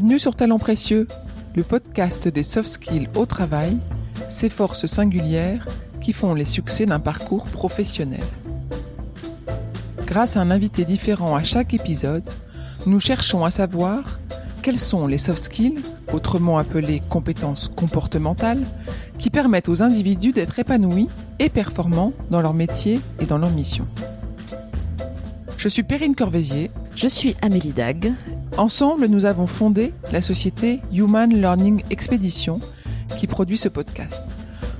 Bienvenue sur Talent Précieux, le podcast des soft skills au travail, ces forces singulières qui font les succès d'un parcours professionnel. Grâce à un invité différent à chaque épisode, nous cherchons à savoir quels sont les soft skills, autrement appelés compétences comportementales, qui permettent aux individus d'être épanouis et performants dans leur métier et dans leur mission. Je suis Perrine Corvézier. Je suis Amélie Dag. Ensemble, nous avons fondé la société Human Learning Expedition qui produit ce podcast.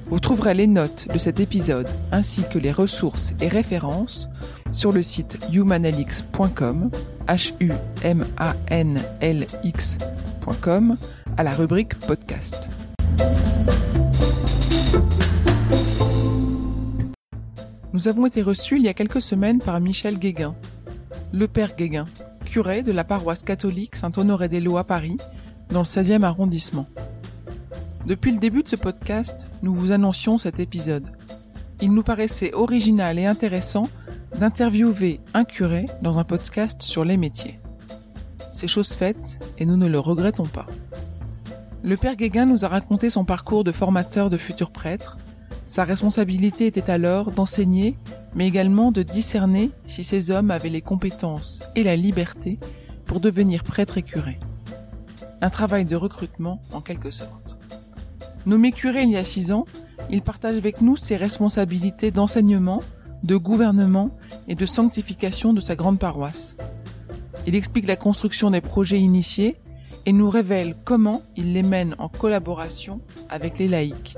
Vous trouverez les notes de cet épisode ainsi que les ressources et références sur le site humanlx.com, h u m a n l x.com à la rubrique podcast. Nous avons été reçus il y a quelques semaines par Michel Guéguin, le père Guéguin, curé de la paroisse catholique Saint-Honoré-des-Lois à Paris, dans le 16e arrondissement. Depuis le début de ce podcast, nous vous annoncions cet épisode. Il nous paraissait original et intéressant d'interviewer un curé dans un podcast sur les métiers. C'est chose faite et nous ne le regrettons pas. Le père Guéguin nous a raconté son parcours de formateur de futurs prêtres. Sa responsabilité était alors d'enseigner, mais également de discerner si ces hommes avaient les compétences et la liberté pour devenir prêtres et curés. Un travail de recrutement en quelque sorte. Nommé curé il y a six ans, il partage avec nous ses responsabilités d'enseignement, de gouvernement et de sanctification de sa grande paroisse. Il explique la construction des projets initiés et nous révèle comment il les mène en collaboration avec les laïcs.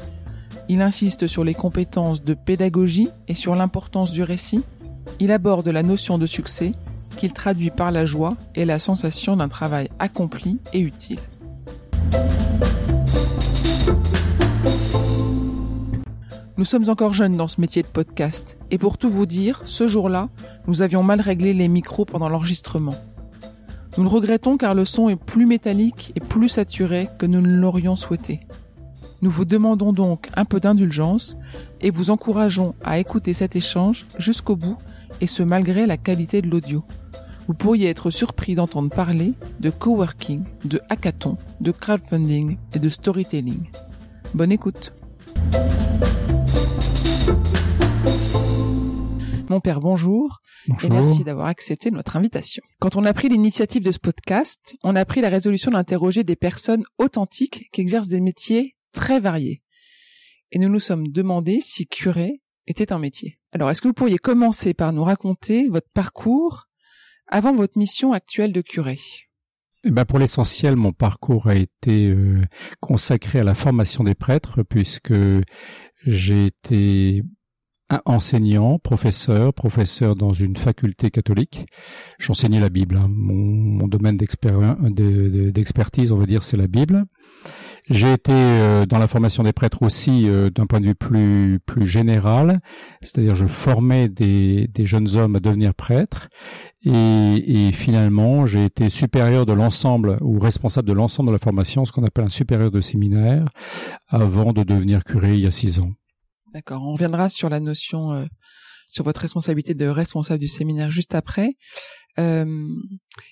Il insiste sur les compétences de pédagogie et sur l'importance du récit. Il aborde la notion de succès qu'il traduit par la joie et la sensation d'un travail accompli et utile. Nous sommes encore jeunes dans ce métier de podcast, et pour tout vous dire, ce jour-là, nous avions mal réglé les micros pendant l'enregistrement. Nous le regrettons car le son est plus métallique et plus saturé que nous ne l'aurions souhaité. Nous vous demandons donc un peu d'indulgence et vous encourageons à écouter cet échange jusqu'au bout et ce malgré la qualité de l'audio. Vous pourriez être surpris d'entendre parler de coworking, de hackathon, de crowdfunding et de storytelling. Bonne écoute. Mon père, bonjour, Bonjour. et merci d'avoir accepté notre invitation. Quand on a pris l'initiative de ce podcast, on a pris la résolution d'interroger des personnes authentiques qui exercent des métiers très variés. Et nous nous sommes demandé si curé était un métier. Alors, est-ce que vous pourriez commencer par nous raconter votre parcours avant votre mission actuelle de curé? Eh ben pour l'essentiel, mon parcours a été euh, consacré à la formation des prêtres, puisque j'ai été un enseignant, professeur, professeur dans une faculté catholique. J'enseignais la Bible. hein. Mon, domaine d'expertise, on va dire, c'est la Bible. J'ai été euh, dans la formation des prêtres aussi euh, d'un point de vue plus plus général, c'est-à-dire je formais des, des jeunes hommes à devenir prêtres et, et finalement j'ai été supérieur de l'ensemble ou responsable de l'ensemble de la formation, ce qu'on appelle un supérieur de séminaire, avant de devenir curé il y a six ans. D'accord, on reviendra sur la notion, euh, sur votre responsabilité de responsable du séminaire juste après. Euh,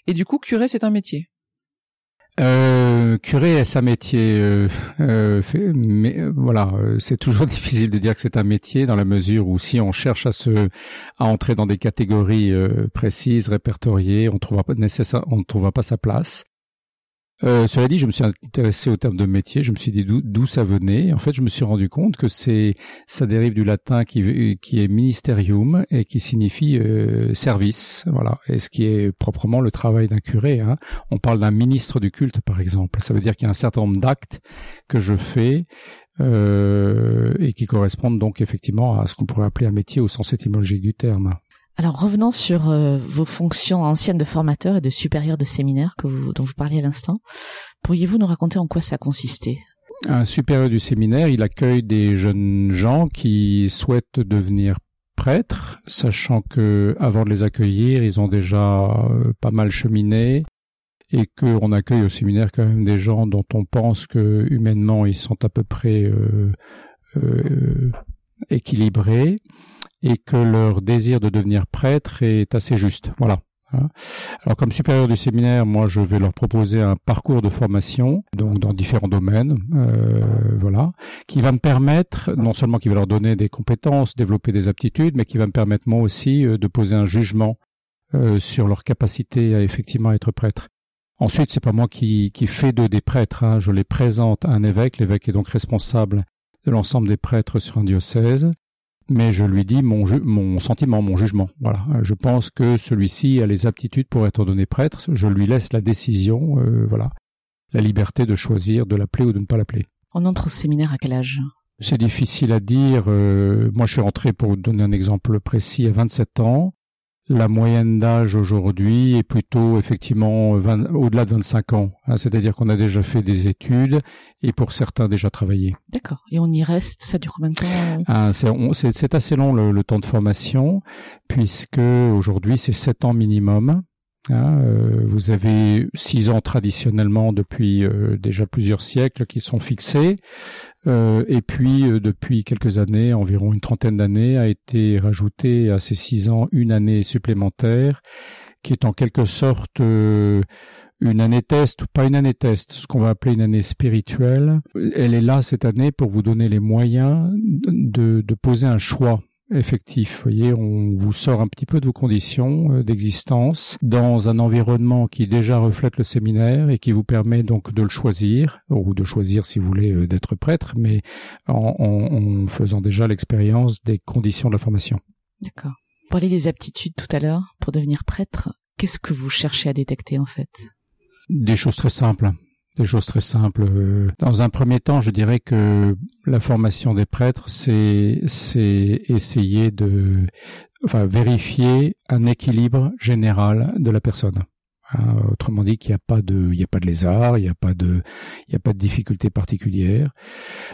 et du coup, curé, c'est un métier? Euh, curé est un métier, euh, euh, mais euh, voilà, euh, c'est toujours difficile de dire que c'est un métier dans la mesure où si on cherche à se à entrer dans des catégories euh, précises, répertoriées, on trouvera pas nécessaire, on ne trouvera pas sa place. Euh, cela dit, je me suis intéressé au terme de métier. Je me suis dit d'où ça venait. En fait, je me suis rendu compte que c'est ça dérive du latin qui qui est ministerium et qui signifie euh, service. Voilà, et ce qui est proprement le travail d'un curé. Hein on parle d'un ministre du culte, par exemple. Ça veut dire qu'il y a un certain nombre d'actes que je fais euh, et qui correspondent donc effectivement à ce qu'on pourrait appeler un métier au sens étymologique du terme. Alors revenons sur euh, vos fonctions anciennes de formateur et de supérieur de séminaire que vous, dont vous parliez à l'instant. Pourriez-vous nous raconter en quoi ça consistait? Un supérieur du séminaire, il accueille des jeunes gens qui souhaitent devenir prêtres, sachant que avant de les accueillir, ils ont déjà euh, pas mal cheminé et qu'on accueille au séminaire quand même des gens dont on pense que humainement ils sont à peu près euh, équilibrés et que leur désir de devenir prêtre est assez juste. Voilà. Hein. Alors comme supérieur du séminaire, moi je vais leur proposer un parcours de formation, donc dans différents domaines, euh, voilà, qui va me permettre non seulement qui va leur donner des compétences, développer des aptitudes, mais qui va me permettre moi aussi euh, de poser un jugement euh, sur leur capacité à effectivement être prêtre. Ensuite, c'est pas moi qui, qui fais d'eux des prêtres, hein. je les présente à un évêque, l'évêque est donc responsable de l'ensemble des prêtres sur un diocèse mais je lui dis mon, mon sentiment, mon jugement. Voilà, je pense que celui-ci a les aptitudes pour être donné prêtre. Je lui laisse la décision, euh, voilà, la liberté de choisir de l'appeler ou de ne pas l'appeler. On entre au séminaire à quel âge? C'est difficile à dire. Euh, moi, je suis rentré pour vous donner un exemple précis à 27 ans. La moyenne d'âge aujourd'hui est plutôt effectivement au-delà de 25 ans, hein, c'est-à-dire qu'on a déjà fait des études et pour certains déjà travaillé. D'accord. Et on y reste, ça dure combien de temps euh? Ah, C'est assez long le, le, temps de formation, puisque aujourd'hui c'est 7 ans minimum. Hein, euh, vous avez six ans traditionnellement depuis euh, déjà plusieurs siècles qui sont fixés, euh, et puis depuis quelques années, environ une trentaine d'années, a été rajouté à ces six ans une année supplémentaire, qui est en quelque sorte une année test ou pas une année test, ce qu'on va appeler une année spirituelle. Elle est là cette année pour vous donner les moyens de poser un choix effectif. Vous voyez, on vous sort un petit peu de vos conditions euh, d'existence dans un environnement qui déjà reflète le séminaire et qui vous permet donc de le choisir, ou de choisir si vous voulez euh, d'être prêtre, mais en, en, faisant déjà l'expérience des conditions de la formation. D'accord. Vous parlez des aptitudes tout à l'heure pour devenir prêtre. Qu'est-ce que vous cherchez à détecter en fait? Des choses très simples des choses très simples. Euh, dans un premier temps, je dirais que la formation des prêtres, c'est c'est essayer de enfin vérifier un équilibre général de la personne. Hein, autrement dit, qu'il n'y a pas de, il y a pas de lézard, il n'y a pas de, il y a pas de difficulté particulière.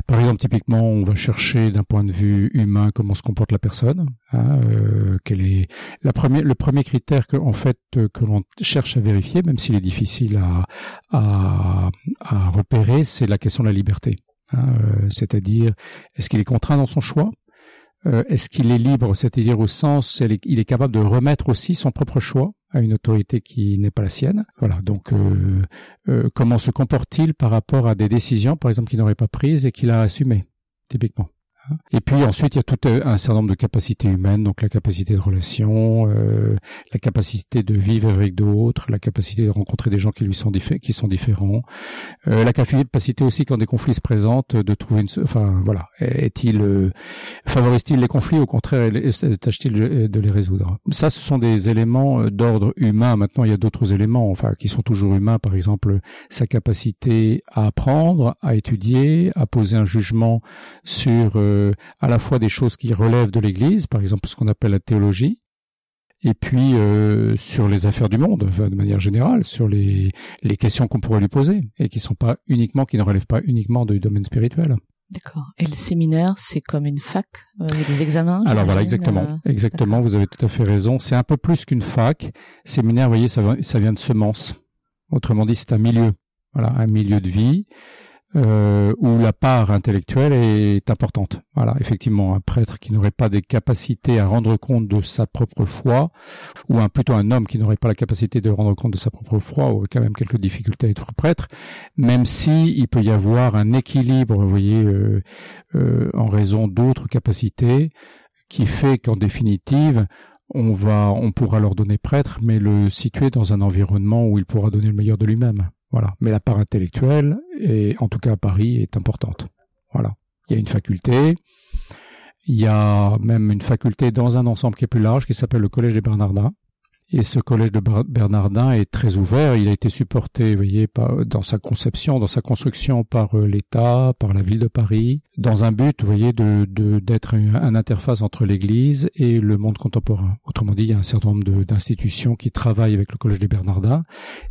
Par exemple, typiquement, on va chercher d'un point de vue humain comment se comporte la personne. Hein, euh, est la première, le premier critère que, en fait, que l'on cherche à vérifier, même s'il est difficile à, à, à repérer, c'est la question de la liberté. Hein, euh, c'est-à-dire, est-ce qu'il est contraint dans son choix euh, Est-ce qu'il est libre, c'est-à-dire au sens, il est capable de remettre aussi son propre choix à une autorité qui n'est pas la sienne. Voilà. Donc, euh, euh, comment se comporte-t-il par rapport à des décisions, par exemple, qu'il n'aurait pas prises et qu'il a assumées, typiquement? Et puis ensuite, il y a tout un certain nombre de capacités humaines, donc la capacité de relation, euh, la capacité de vivre avec d'autres, la capacité de rencontrer des gens qui lui sont qui sont différents, euh, la capacité aussi quand des conflits se présentent de trouver une, enfin voilà, est-il euh, favorise-t-il les conflits, au contraire, tâche-t-il de les résoudre? Ça, ce sont des éléments euh, d'ordre humain. Maintenant, il y a d'autres éléments, enfin, qui sont toujours humains. Par exemple, sa capacité à apprendre, à étudier, à poser un jugement sur euh, à la fois des choses qui relèvent de l'Église, par exemple ce qu'on appelle la théologie, et puis euh, sur les affaires du monde, de manière générale, sur les, les questions qu'on pourrait lui poser, et qui sont pas uniquement, qui ne relèvent pas uniquement du domaine spirituel. D'accord. Et le séminaire, c'est comme une fac, euh, des examens. Alors voilà, exactement, exactement. Vous avez tout à fait raison. C'est un peu plus qu'une fac. Séminaire, vous voyez, ça, ça vient de semence. Autrement dit, c'est un milieu. Voilà, un milieu de vie euh, où la part intellectuelle est importante. Voilà, effectivement, un prêtre qui n'aurait pas des capacités à rendre compte de sa propre foi, ou un plutôt un homme qui n'aurait pas la capacité de rendre compte de sa propre foi, aurait quand même quelques difficultés à être prêtre, même si il peut y avoir un équilibre, vous voyez, euh, euh, en raison d'autres capacités, qui fait qu'en définitive, on va, on pourra leur donner prêtre, mais le situer dans un environnement où il pourra donner le meilleur de lui-même. Voilà. Mais la part intellectuelle, et en tout cas à Paris, est importante. Voilà. Il y a une faculté. Il y a même une faculté dans un ensemble qui est plus large, qui s'appelle le Collège des Bernardins, et ce collège de Bernardin est très ouvert. Il a été supporté, vous voyez, dans sa conception, dans sa construction par euh, l'État, par la ville de Paris, dans un but, vous voyez, de d'être un, interface entre l'Église et le monde contemporain. Autrement dit, il y a un certain nombre d'institutions qui travaillent avec le collège des Bernardins,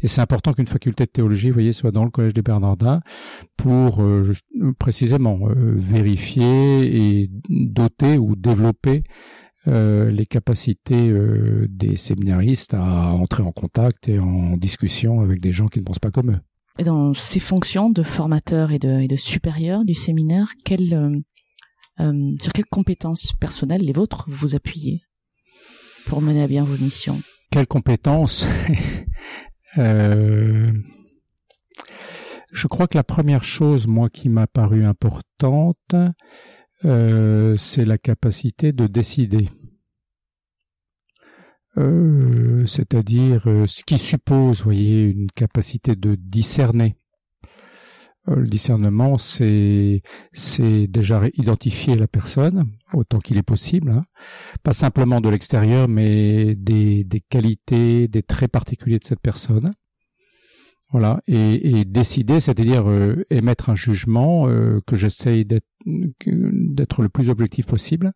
et c'est important qu'une faculté de théologie, vous voyez, soit dans le collège des Bernardins pour euh, précisément euh, vérifier et doter ou développer euh, les capacités euh, des séminaristes à entrer en contact et en discussion avec des gens qui ne pensent pas comme eux. Et dans ces fonctions de formateur et de, et de supérieur du séminaire, quelle, euh, sur quelles compétences personnelles les vôtres vous appuyez pour mener à bien vos missions? Quelles compétences? Je crois que la première chose, moi, qui m'a paru importante, euh, c'est la capacité de décider. Euh, c'est-à-dire euh, ce qui suppose, voyez, une capacité de discerner. Le discernement, c'est c'est déjà identifier la personne autant qu'il est possible, hein. pas simplement de l'extérieur, mais des, des qualités, des traits particuliers de cette personne. Voilà, et, et décider, c'est-à-dire euh, émettre un jugement euh, que j'essaye d'être le plus objectif possible,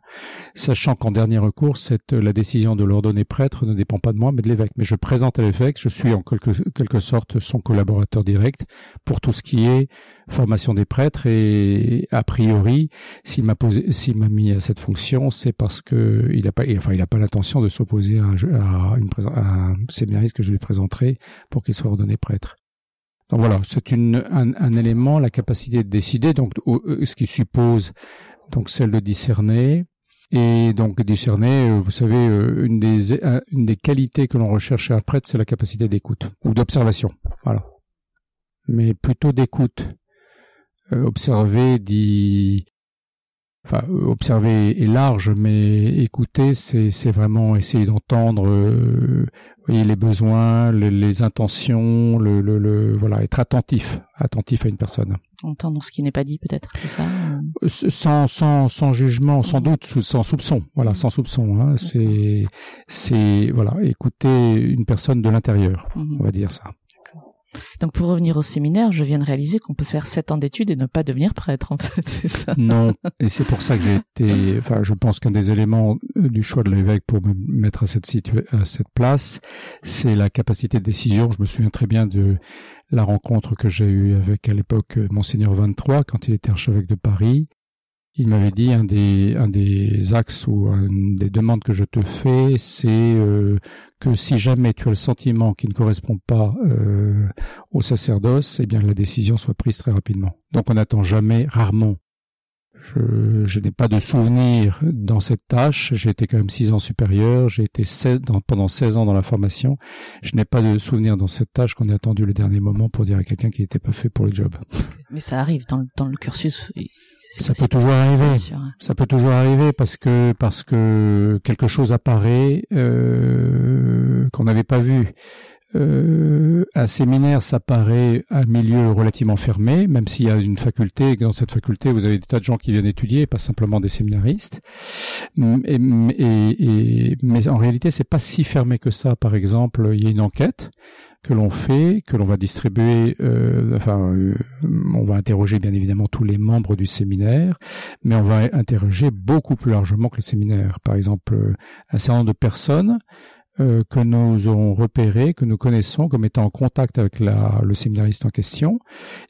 sachant qu'en dernier recours, cette, la décision de l'ordonner prêtre ne dépend pas de moi, mais de l'évêque. Mais je présente à l'évêque, je suis en quelque, quelque sorte son collaborateur direct pour tout ce qui est formation des prêtres et a priori, s'il m'a mis à cette fonction, c'est parce que il a pas, enfin, il a pas l'intention de s'opposer à, à, à un séminariste que je lui présenterai pour qu'il soit ordonné prêtre. Donc voilà, c'est un, élément, la capacité de décider, donc euh, ce qui suppose donc celle de discerner. Et donc discerner, euh, vous savez, euh, une des, une des qualités que l'on recherche chez un prêtre, c'est la capacité d'écoute ou d'observation. Voilà. Mais plutôt d'écoute. observer dit enfin observer est large mais écouter c'est vraiment essayer d'entendre euh, les besoins les, les intentions le, le, le, voilà être attentif attentif à une personne entendre ce qui n'est pas dit peut-être c'est ça ou... sans sans sans jugement sans mmh. doute sans soupçon voilà mmh. sans soupçon hein, c'est c'est voilà écouter une personne de l'intérieur mmh. on va dire ça donc pour revenir au séminaire, je viens de réaliser qu'on peut faire sept ans d'études et ne pas devenir prêtre, en fait, c'est ça. Non, et c'est pour ça que j'ai été, enfin, je pense qu'un des éléments euh, du choix de l'évêque pour me mettre à cette, place, c'est la capacité de décision. Je me souviens très bien de la rencontre que j'ai eue avec à l'époque Monseigneur 23 quand il était archevêque de Paris il m'avait dit un des un des axes ou une des demandes que je te fais, c'est euh, que si jamais tu as le sentiment qui ne correspond pas euh, au sacerdoce, eh bien la décision soit prise très rapidement. Donc on n'attend jamais, rarement. Je, n'ai pas de souvenir dans cette tâche. J'ai été quand même six ans supérieur. J'ai été 16, dans, pendant 16 ans dans la formation. Je n'ai pas de souvenir dans cette tâche qu'on ait attendu le dernier moment pour dire à quelqu'un qui n'était pas fait pour le job. Mais ça arrive dans le cursus ça peut toujours arriver. Ça peut toujours arriver parce que parce que quelque chose apparaît euh, qu'on n'avait pas vu. Euh, un séminaire, ça paraît un milieu relativement fermé, même s'il y a une faculté, et dans cette faculté, vous avez des tas de gens qui viennent étudier, pas simplement des séminaristes. Et, et, mais en réalité, c'est pas si fermé que ça. Par exemple, il y a une enquête que l'on fait, que l'on va distribuer, euh, enfin, euh, on va interroger bien évidemment tous les membres du séminaire, mais on va interroger beaucoup plus largement que le séminaire. Par exemple, euh, un certain nombre de personnes euh, que nous avons repérées, que nous connaissons comme étant en contact avec la, le séminariste en question,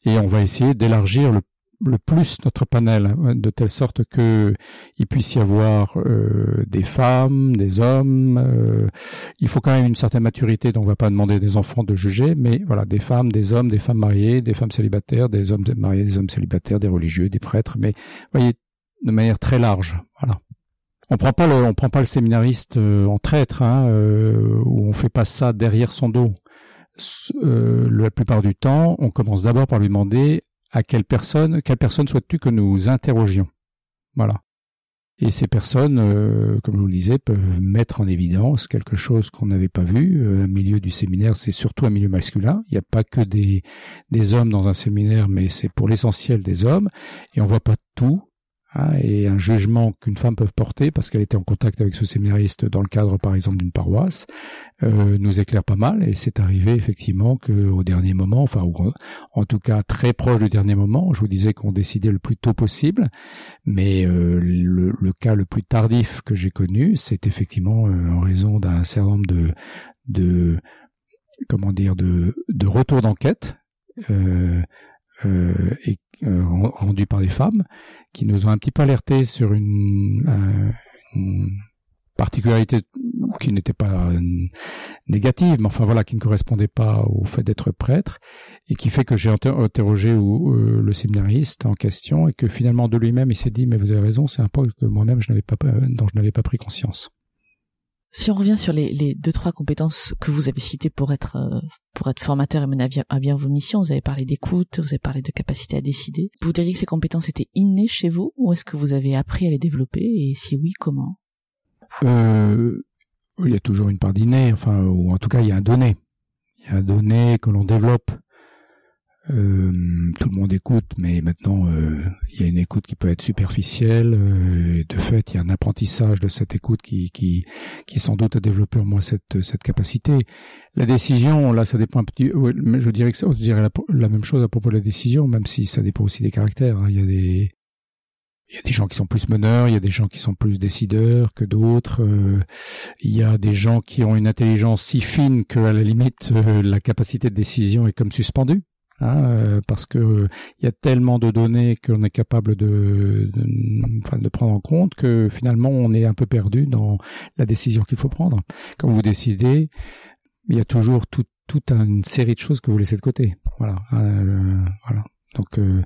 et on va essayer d'élargir le le plus notre panel hein, de telle sorte que il puisse y avoir euh, des femmes, des hommes. Euh, il faut quand même une certaine maturité, donc on va pas demander des enfants de juger, mais voilà, des femmes, des hommes, des femmes mariées, des femmes célibataires, des hommes mariés, des hommes célibataires, des religieux, des prêtres, mais voyez de manière très large. Voilà. On prend pas le, on prend pas le séminariste euh, en traître, hein, euh, où on fait pas ça derrière son dos. Euh, la plupart du temps, on commence d'abord par lui demander à quelle personne, quelle personne souhaites-tu que nous interrogions Voilà. Et ces personnes, comme je vous le disais, peuvent mettre en évidence quelque chose qu'on n'avait pas vu. Un milieu du séminaire, c'est surtout un milieu masculin. Il n'y a pas que des, des hommes dans un séminaire, mais c'est pour l'essentiel des hommes. Et on voit pas tout. Hein, et un jugement qu'une femme peut porter parce qu'elle était en contact avec ce séminariste dans le cadre par exemple d'une paroisse euh, nous éclaire pas mal. Et c'est arrivé effectivement que au dernier moment enfin en tout cas très proche du dernier moment je vous disais qu'on décidait le plus tôt possible. Mais euh, le, le, cas le plus tardif que j'ai connu c'est effectivement euh, en raison d'un certain nombre de de comment dire de de retour d'enquête euh, euh, et euh, rendu par des femmes qui nous ont un petit peu alerté sur une, euh, une particularité qui n'était pas négative, mais enfin voilà, qui ne correspondait pas au fait d'être prêtre, et qui fait que j'ai interrogé euh, le séminariste en question, et que finalement de lui-même il s'est dit mais vous avez raison, c'est un point que moi-même je n'avais pas dont je n'avais pas pris conscience. Si on revient sur les, les, deux trois compétences que vous avez citées pour être euh, pour être formateur et mener à bien, vos missions, vous avez parlé d'écoute, vous avez parlé de capacité à décider. Vous diriez que ces compétences étaient innées chez vous ou est-ce que vous avez appris à les développer et si oui, comment? Euh, Il y a toujours une part d'inné, enfin ou en tout cas il y a un donné, il y a un donné que l'on développe. Euh, tout le monde écoute, mais maintenant euh, il y a une écoute qui peut être superficielle. Euh, de fait, il y a un apprentissage de cette écoute qui qui qui sans doute a développé en moi cette cette capacité. La décision, là, ça dépend un petit. je dirais que ça, je dirais la, même chose à propos de la décision, même si ça dépend aussi des caractères. Hein. Il y a des il y a des gens qui sont plus meneurs, il y a des gens qui sont plus décideurs que d'autres. il y a des gens qui ont une intelligence si fine qu'à la limite la capacité de décision est comme suspendue. Hein, euh, parce que il y a tellement de données qu'on est capable de, de, de prendre en compte que finalement on est un peu perdu dans la décision qu'il faut prendre. Quand vous décidez, il y a toujours toute une série de choses que vous laissez de côté. Voilà, euh, voilà. Donc euh,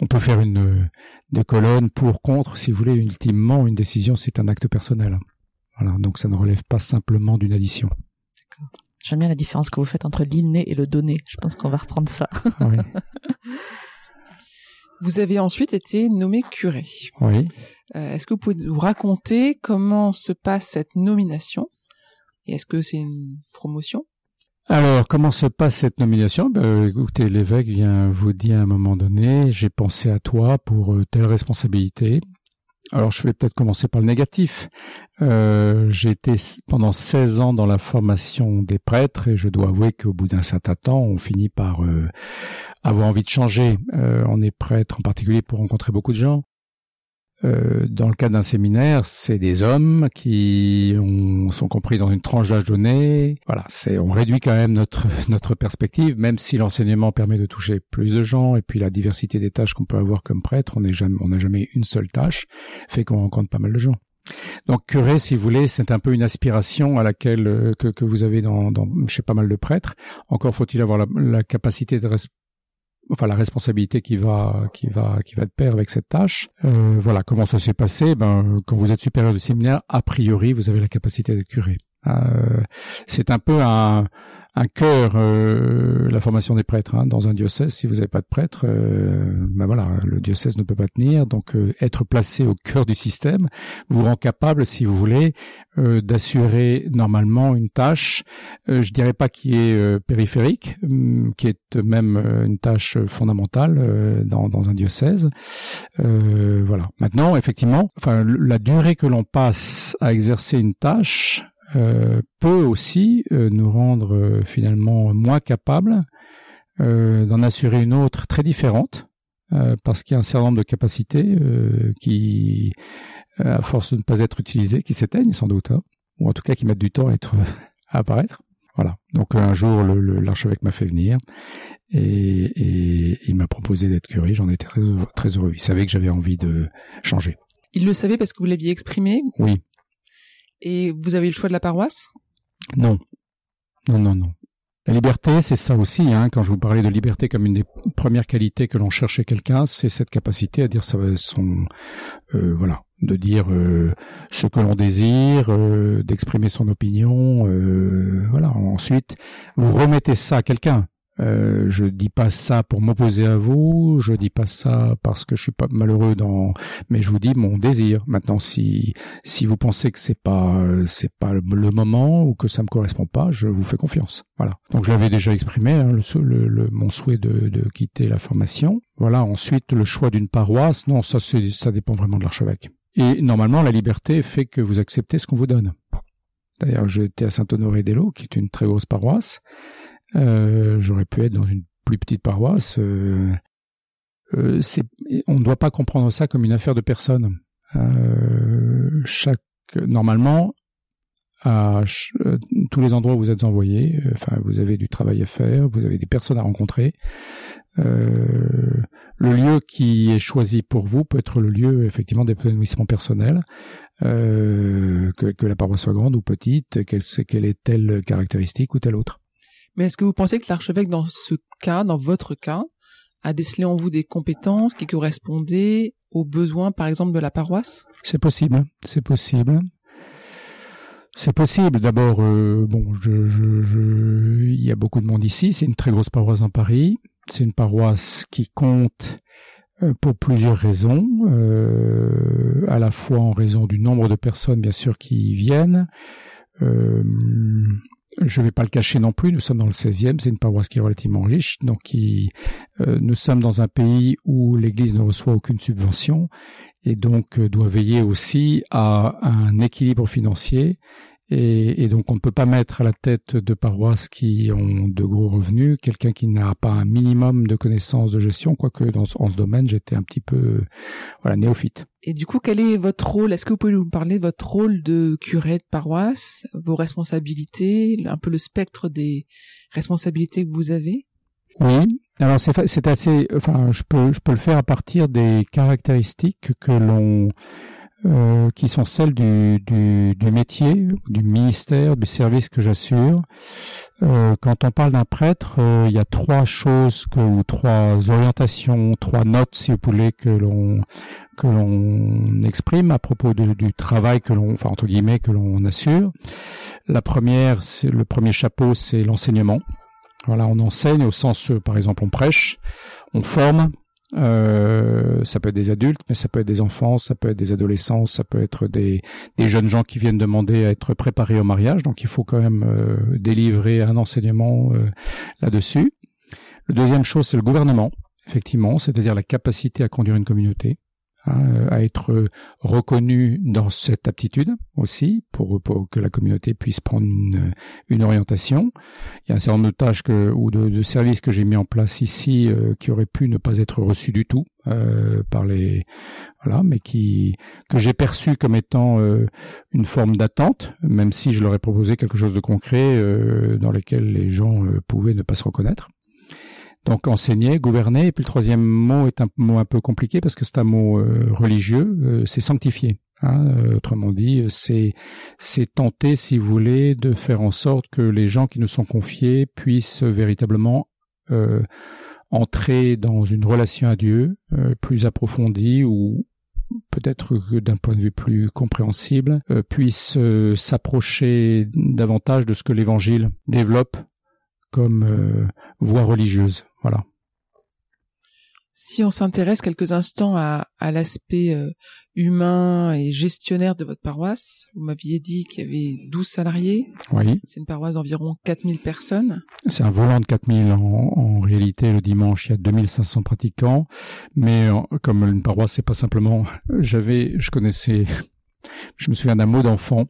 on peut faire une des colonnes pour contre si vous voulez. Ultimement, une décision c'est un acte personnel. Voilà, donc ça ne relève pas simplement d'une addition. J'aime bien la différence que vous faites entre l'inné et le donné. Je pense qu'on va reprendre ça. Oui. vous avez ensuite été nommé curé. Oui. Euh, est-ce que vous pouvez nous raconter comment se passe cette nomination? Et est-ce que c'est une promotion? Alors, comment se passe cette nomination? Ben, Écoutez, l'évêque vient vous dire à un moment donné, j'ai pensé à toi pour euh, telle responsabilité. Alors je vais peut-être commencer par le négatif. Euh, j'ai été pendant 16 ans dans la formation des prêtres et je dois avouer qu'au bout d'un certain temps, on finit par euh, avoir envie de changer. Euh, on est prêtre en particulier pour rencontrer beaucoup de gens. Euh, dans le cas d'un séminaire, c'est des hommes qui ont, sont compris dans une tranche d'âge donnée. Voilà, c'est on réduit quand même notre notre perspective, même si l'enseignement permet de toucher plus de gens et puis la diversité des tâches qu'on peut avoir comme prêtre, on n'est jamais on n'a jamais une seule tâche, fait qu'on rencontre pas mal de gens. Donc curé, si vous voulez, c'est un peu une aspiration à laquelle euh, que, que vous avez dans, dans, chez pas mal de prêtres. Encore faut-il avoir la, la capacité de, enfin la responsabilité qui va qui va qui va de pair avec cette tâche. Euh, voilà comment ça s'est passé? Ben quand vous êtes supérieur du séminaire, a priori vous avez la capacité d'être curé. Euh, c'est un peu un un cœur, euh, la formation des prêtres hein, dans un diocèse. Si vous n'avez pas de prêtre, euh, ben voilà, le diocèse ne peut pas tenir. Donc, euh, être placé au cœur du système vous rend capable, si vous voulez, d'assurer normalement une tâche. je dirais pas qui est périphérique, hum, qui est même une tâche fondamentale dans, dans un diocèse. voilà. Maintenant, effectivement, enfin, la durée que l'on passe à exercer une tâche euh, peut aussi euh, nous rendre euh, finalement moins capables d'en assurer une autre très différente, parce qu'il y a un certain nombre de capacités qui, à force de ne pas être utilisées, qui s'éteignent sans doute, hein, ou en tout cas qui mettent du temps à, être, à apparaître. Voilà. Donc un jour, l'archevêque m'a fait venir et, et il m'a proposé d'être curé. J'en étais très, très heureux. Il savait que j'avais envie de changer. Il le savait parce que vous l'aviez exprimé? Oui, et vous avez le choix de la paroisse? Non. Non, non, non. La liberté, c'est ça aussi. Hein. Quand je vous parlais de liberté comme une des premières qualités que l'on cherche chez quelqu'un, c'est cette capacité à dire son, euh, voilà, de dire euh, ce que l'on désire, euh, d'exprimer son opinion. voilà. Ensuite, vous remettez ça à quelqu'un. Euh, je dis pas ça pour m'opposer à vous, je dis pas ça parce que je suis pas malheureux dans, mais je vous dis mon désir. Maintenant, si si vous pensez que c'est pas c'est pas le moment ou que ça me correspond pas, je vous fais confiance. Voilà. Donc je l'avais déjà exprimé hein, le, le, mon souhait de, de quitter la formation. Voilà. Ensuite, le choix d'une paroisse, non, ça c'est ça dépend vraiment de l'archevêque. Et normalement, la liberté fait que vous acceptez ce qu'on vous donne. D'ailleurs, j'étais à Saint-Honoré-des-Laux, qui est une très grosse paroisse. Euh, j'aurais pu être dans une plus petite paroisse. Euh, euh, on ne doit pas comprendre ça comme une affaire de personne. chaque normalement, à tous les endroits où vous êtes envoyés, enfin, vous avez du travail à faire, vous avez des personnes à rencontrer. le lieu qui est choisi pour vous peut être le lieu effectivement d'épanouissement personnel, que, que, la paroisse soit grande ou petite, qu'elle, qu'elle ait telle caractéristique ou telle autre. Mais est-ce que vous pensez que l'archevêque, dans ce cas, dans votre cas, a décelé en vous des compétences qui correspondaient aux besoins, par exemple, de la paroisse? C'est possible, c'est possible. C'est possible. D'abord, euh, bon, il y a beaucoup de monde ici. C'est une très grosse paroisse en Paris. C'est une paroisse qui compte euh, pour plusieurs raisons, euh, à la fois en raison du nombre de personnes bien sûr qui y viennent. Je ne vais pas le cacher non plus, nous sommes dans le 16e, c'est une paroisse qui est relativement riche, donc qui, euh, nous sommes dans un pays où l'Église ne reçoit aucune subvention et donc euh, doit veiller aussi à un équilibre financier et, et, donc on ne peut pas mettre à la tête de paroisses qui ont de gros revenus quelqu'un qui n'a pas un minimum de connaissances de gestion, quoique dans en ce domaine j'étais un petit peu voilà néophyte. Et du coup, quel est votre rôle? Est-ce que vous pouvez nous parler de votre rôle de curé de paroisse, vos responsabilités, un peu le spectre des responsabilités que vous avez? Oui. Alors c'est assez, enfin je peux je peux le faire à partir des caractéristiques que l'on euh, qui sont celles du, du, du, métier, du ministère, du service que j'assure. Euh, quand on parle d'un prêtre, euh, il y a trois choses que, ou trois orientations, trois notes, si vous voulez, que l'on que l'on exprime à propos du travail que l'on, enfin entre guillemets, que l'on assure. La première, c'est le premier chapeau, c'est l'enseignement. Voilà, on enseigne au sens, par exemple, on prêche, on forme, euh, ça peut être des adultes, mais ça peut être des enfants, ça peut être des adolescents, ça peut être des, des jeunes gens qui viennent demander à être préparés au mariage. Donc il faut quand même euh, délivrer un enseignement euh, là-dessus. Le deuxième chose, c'est le gouvernement, effectivement, c'est-à-dire la capacité à conduire une communauté. Hein, à être reconnu dans cette aptitude aussi pour, que la communauté puisse prendre une, une, orientation. Il y a un certain nombre de tâches que, ou de, services que j'ai mis en place ici euh, qui auraient pu ne pas être reçus du tout euh, par les voilà, mais qui que j'ai perçu comme étant euh, une forme d'attente, même si je leur ai proposé quelque chose de concret euh, dans lequel les gens euh, pouvaient ne pas se reconnaître. Donc enseigner, gouverner, et puis le troisième mot est un mot un peu compliqué parce que c'est un mot euh, religieux, euh, c'est sanctifier. Hein, euh, autrement dit, c'est tenter, si vous voulez, de faire en sorte que les gens qui nous sont confiés puissent véritablement entrer dans une relation à Dieu plus approfondie ou peut-être que d'un point de vue plus compréhensible, puissent s'approcher davantage de ce que l'Évangile développe comme euh, voie religieuse. Voilà. Si on s'intéresse quelques instants à, à l'aspect euh, humain et gestionnaire de votre paroisse, vous m'aviez dit qu'il y avait 12 salariés. Oui. C'est une paroisse d'environ 4000 personnes. C'est un volant de 4000 en, en réalité. Le dimanche, il y a 2500 pratiquants. Mais euh, comme une paroisse, c'est pas simplement... J'avais, je connaissais... Je me souviens d'un mot d'enfant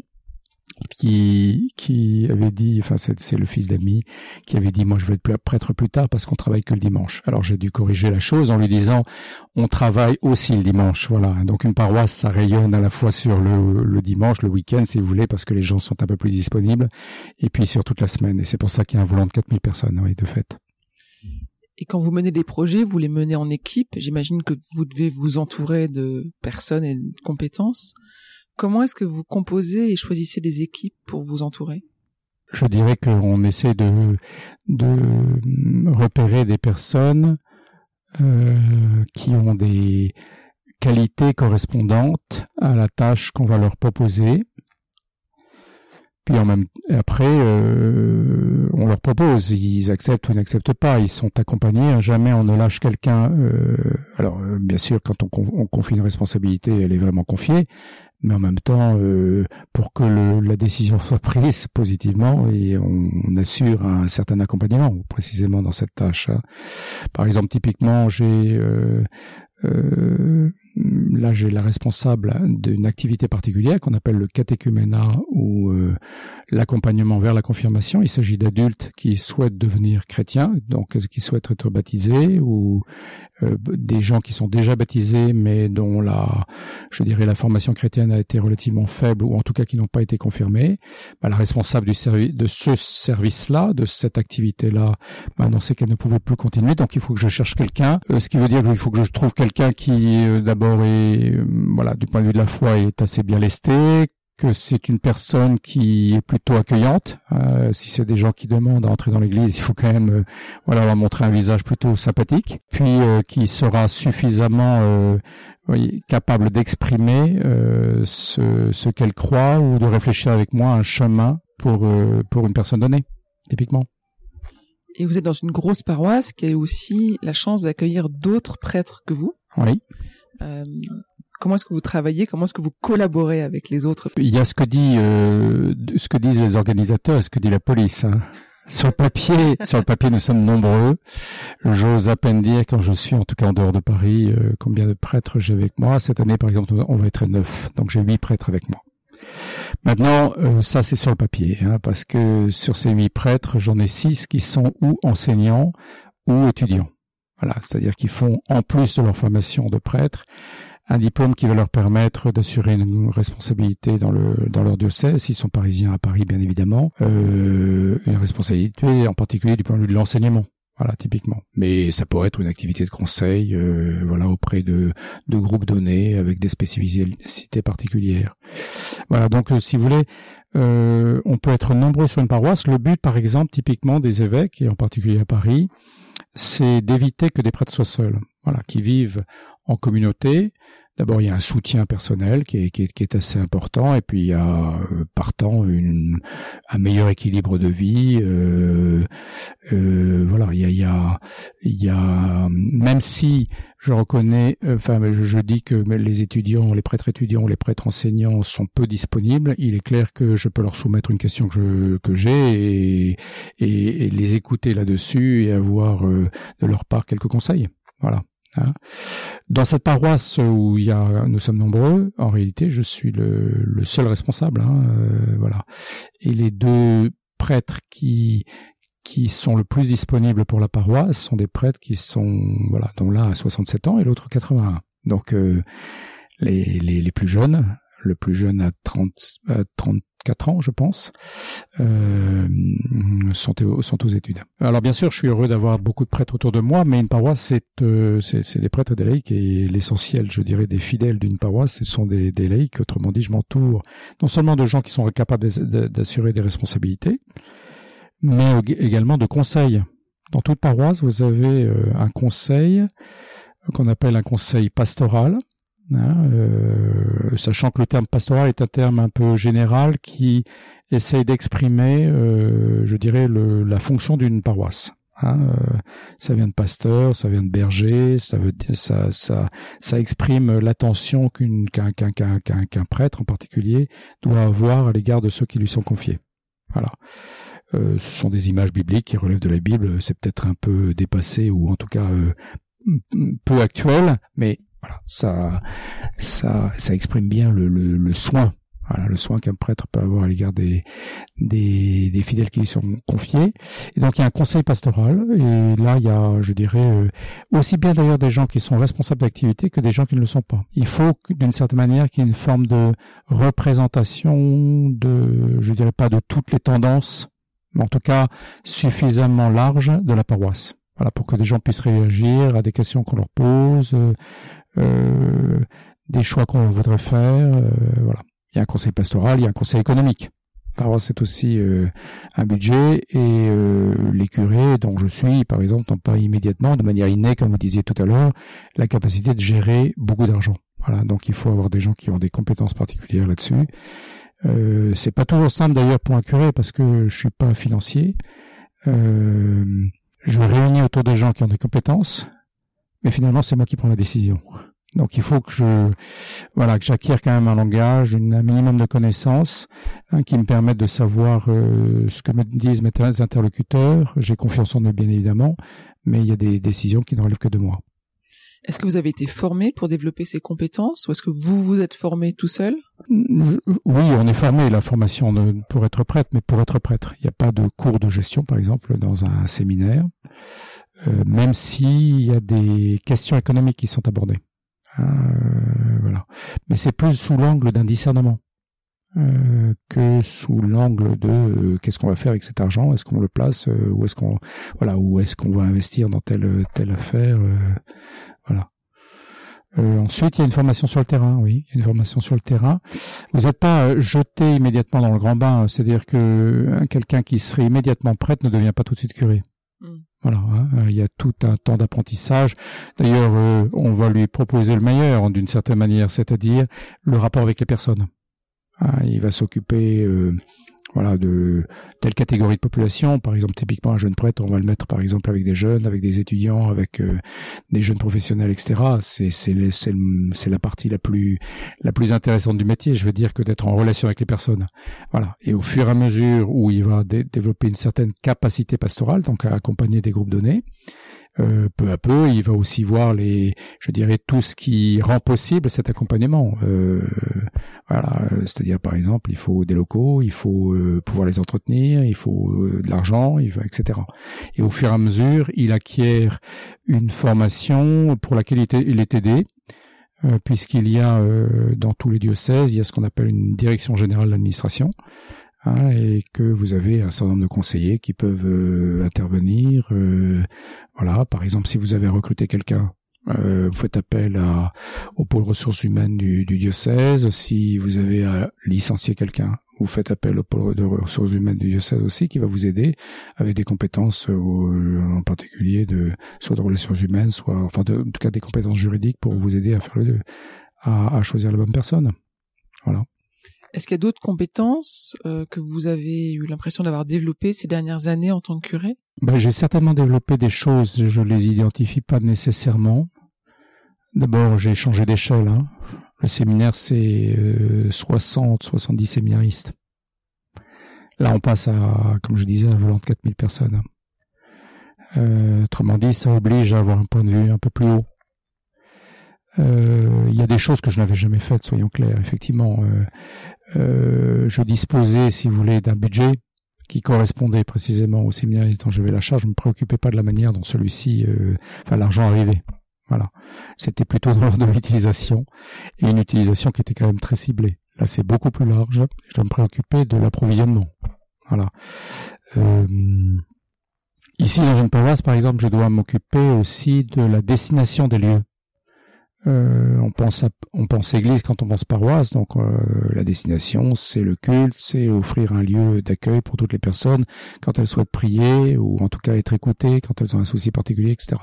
qui qui avait dit, enfin c'est le fils d'ami, qui avait dit moi je vais être prêtre plus tard parce qu'on travaille que le dimanche. Alors j'ai dû corriger la chose en lui disant on travaille aussi le dimanche, voilà. Donc une paroisse ça rayonne à la fois sur le, le dimanche, le week-end si vous voulez parce que les gens sont un peu plus disponibles et puis sur toute la semaine. Et c'est pour ça qu'il y a un volant de 4000 personnes, oui de fait. Et quand vous menez des projets, vous les menez en équipe. J'imagine que vous devez vous entourer de personnes et de compétences. Comment est-ce que vous composez et choisissez des équipes pour vous entourer? Je dirais qu'on essaie de, repérer des personnes euh, qui ont des qualités correspondantes à la tâche qu'on va leur proposer. Puis en même après, euh, on leur propose, ils acceptent ou n'acceptent pas, ils sont accompagnés. Jamais on ne lâche quelqu'un. Euh, alors bien sûr, quand on, confie une responsabilité, elle est vraiment confiée, mais en même temps, euh, pour que le, la décision soit prise positivement, et on, assure un certain accompagnement précisément dans cette tâche. Hein. Par exemple, typiquement, j'ai euh, euh, là, j'ai la responsable d'une activité particulière qu'on appelle le catéchuménat ou euh, l'accompagnement vers la confirmation. Il s'agit d'adultes qui souhaitent devenir chrétiens, donc qui souhaitent être baptisés, ou euh, des gens qui sont déjà baptisés mais dont la, je dirais, la formation chrétienne a été relativement faible ou en tout cas qui n'ont pas été confirmés. Bah, la responsable du service, de ce service-là, de cette activité-là, m'a annoncé qu'elle ne pouvait plus continuer, donc il faut que je cherche quelqu'un. Euh, ce qui veut dire qu'il faut que je trouve quelqu'un qui euh, d'abord est, voilà, du point de vue de la foi, est assez bien lesté, que c'est une personne qui est plutôt accueillante. Euh, si c'est des gens qui demandent à entrer dans l'église, il faut quand même euh, voilà leur montrer un visage plutôt sympathique, puis euh, qui sera suffisamment capable d'exprimer ce, ce qu'elle croit ou de réfléchir avec moi un chemin pour pour une personne donnée, typiquement. Et vous êtes dans une grosse paroisse qui a aussi la chance d'accueillir d'autres prêtres que vous. Oui. Comment est-ce que vous travaillez? Comment est-ce que vous collaborez avec les autres? Il y a ce que dit, euh, ce que disent les organisateurs, ce que dit la police. Hein. Sur le papier, sur le papier, nous sommes nombreux. J'ose à peine dire, quand je suis en tout cas en dehors de Paris, euh, combien de prêtres j'ai avec moi. Cette année, par exemple, on va être neuf, donc j'ai huit prêtres avec moi. Maintenant, euh, ça c'est sur le papier, hein, parce que sur ces huit prêtres, j'en ai six qui sont ou enseignants ou étudiants. Voilà, c'est-à-dire qu'ils font en plus de leur formation de prêtre un diplôme qui va leur permettre d'assurer une responsabilité dans le dans leur diocèse, s'ils sont parisiens à Paris bien évidemment, euh, une responsabilité en particulier du point de vue de l'enseignement. Voilà, typiquement. Mais ça pourrait être une activité de conseil, euh, voilà, auprès de, de groupes donnés avec des spécificités particulières. Voilà, donc euh, si vous voulez, euh, on peut être nombreux sur une paroisse. Le but, par exemple, typiquement des évêques, et en particulier à Paris, c'est d'éviter que des prêtres soient seuls, voilà, qui vivent en communauté. D'abord, il y a un soutien personnel qui est, assez important, et puis il y a euh, partant une, un meilleur équilibre de vie. Euh, euh, voilà, il y a, il y a, même si je reconnais, enfin, je, dis que les étudiants, les prêtres étudiants, les prêtres enseignants sont peu disponibles. Il est clair que je peux leur soumettre une question que j'ai et, les écouter là-dessus et avoir de leur part quelques conseils. Voilà. Dans cette paroisse où il y a, nous sommes nombreux, en réalité, je suis le, seul responsable. Hein, euh, voilà. Et les deux prêtres qui qui sont le plus disponibles pour la paroisse sont des prêtres qui sont voilà, dont l'un a 67 ans et l'autre 81. Donc euh, les, les, les plus jeunes, le plus jeune a 30, 30 quatre ans, je pense, euh, sont, aux études. Alors bien sûr, je suis heureux d'avoir beaucoup de prêtres autour de moi, mais une paroisse, c'est euh, des prêtres et des laïcs, et l'essentiel, je dirais, des fidèles d'une paroisse, ce sont des, des laïcs. Autrement dit, je m'entoure non seulement de gens qui sont capables d'assurer des responsabilités, mais également de conseils. Dans toute paroisse, vous avez euh, un conseil qu'on appelle un conseil pastoral, Hein, euh, sachant que le terme pastoral est un terme un peu général qui essaye d'exprimer, euh, je dirais, la fonction d'une paroisse. Hein, euh, ça vient de pasteur, ça vient de berger, ça veut ça, ça, ça exprime l'attention qu'un, prêtre en particulier doit avoir à l'égard de ceux qui lui sont confiés. Voilà. Ce sont des images bibliques qui relèvent de la Bible. C'est peut-être un peu dépassé ou en tout cas peu actuel, mais voilà, ça, ça, ça exprime bien le, le, le soin voilà, le soin qu'un prêtre peut avoir à l'égard des, des, des, fidèles qui lui sont confiés. Et donc il y a un conseil pastoral, et là il y a, je dirais, euh, aussi bien d'ailleurs des gens qui sont responsables d'activité que des gens qui ne le sont pas. Il faut d'une certaine manière qu'il y ait une forme de représentation de, je dirais pas de toutes les tendances, mais en tout cas suffisamment large de la paroisse. Voilà, pour que des gens puissent réagir à des questions qu'on leur pose, euh, des choix qu'on voudrait faire. Euh, voilà. Il y a un conseil pastoral, il y a un conseil économique. Par c'est aussi euh, un budget et les curés dont je suis, par exemple, n'ont pas immédiatement, de manière innée, comme vous disiez tout à l'heure, la capacité de gérer beaucoup d'argent. Voilà, donc il faut avoir des gens qui ont des compétences particulières là-dessus. Euh, c'est pas toujours simple d'ailleurs pour un curé parce que je suis pas financier. Euh, je réunis autour de gens qui ont des compétences, mais finalement c'est moi qui prends la décision. Donc il faut que je voilà que j'acquière quand même un langage, un minimum de connaissances hein, qui me permettent de savoir euh, ce que me disent mes interlocuteurs. J'ai confiance en eux bien évidemment, mais il y a des décisions qui ne relèvent que de moi. Est-ce que vous avez été formé pour développer ces compétences ou est-ce que vous vous êtes formé tout seul? Oui, on est formé. La formation pour être prêtre, mais pour être prêtre, il n'y a pas de cours de gestion, par exemple, dans un séminaire. Euh, même s'il y a des questions économiques qui sont abordées. Euh, voilà. Mais c'est plus sous l'angle d'un discernement. Euh, que sous l'angle de qu'est-ce qu'on va faire avec cet argent? Est-ce qu'on le place Ou est-ce qu'on voilà Ou est-ce qu'on va investir dans telle telle affaire Voilà. Euh, ensuite, il y a une formation sur le terrain, oui, une formation sur le terrain. Vous n'êtes pas euh, jeté immédiatement dans le grand bain, c'est-à-dire que euh, quelqu'un qui serait immédiatement prêtre ne devient pas tout de suite curé. Mm. Voilà, hein, il y a tout un temps d'apprentissage. D'ailleurs, on va lui proposer le meilleur d'une certaine manière, c'est-à-dire le rapport avec les personnes. Ah, il va s'occuper voilà de telle catégorie de population. Par exemple typiquement un jeune prêtre on va le mettre par exemple avec des jeunes avec des étudiants avec euh, des jeunes professionnels etc c'est c'est la partie la plus la plus intéressante du métier je veux dire que d'être en relation avec les personnes. Voilà. Et au fur et à mesure où il va développer une certaine capacité pastorale donc à accompagner des groupes donnés euh, peu à peu, il va aussi voir les, je dirais, tout ce qui rend possible cet accompagnement. Euh, voilà, c'est-à-dire par exemple, il faut des locaux, il faut euh, pouvoir les entretenir, il faut de l'argent, etc. Et au fur et à mesure, il acquiert une formation pour laquelle il, il est aidé. puisqu'il y a dans tous les diocèses, il y a ce qu'on appelle une direction générale d'administration, Hein, et que vous avez un certain nombre de conseillers qui peuvent euh, intervenir. Euh, voilà, par exemple, si vous avez recruté quelqu'un, euh, vous faites appel à, au pôle ressources humaines du, du diocèse. Si vous avez à licencier quelqu'un, vous faites appel au pôle de ressources humaines du diocèse aussi, qui va vous aider avec des compétences en particulier de soit de relations humaines, soit enfin de, en tout cas des compétences juridiques pour vous aider à faire le à, à choisir la bonne personne. Voilà. Est-ce qu'il y a d'autres compétences euh, que vous avez eu l'impression d'avoir développées ces dernières années en tant que curé? Ben, J'ai certainement développé des choses, je ne les identifie pas nécessairement. D'abord, j'ai changé d'échelle. Hein. Le séminaire, c'est euh, 60, 70 séminaristes. Là, on passe à, comme je disais, un volant de 4000 personnes. Euh, autrement dit, ça oblige à avoir un point de vue un peu plus haut. Euh, il y a des choses que je n'avais jamais faites, soyons clairs. Effectivement, euh, euh, je disposais, si vous voulez, d'un budget qui correspondait précisément au séminaire dont j'avais la charge. Je me préoccupais pas de la manière dont celui-ci, enfin l'argent arrivait. Voilà, c'était plutôt dans de l'utilisation et une utilisation qui était quand même très ciblée. Là, c'est beaucoup plus large. Je dois me préoccuper de l'approvisionnement. Voilà. ici, dans une paroisse, par exemple, je dois m'occuper aussi de la destination des lieux. Euh, on pense on pense église quand on pense paroisse, donc euh, la destination c'est le culte, c'est offrir un lieu d'accueil pour toutes les personnes quand elles souhaitent prier ou en tout cas être écoutées quand elles ont un souci particulier, etc.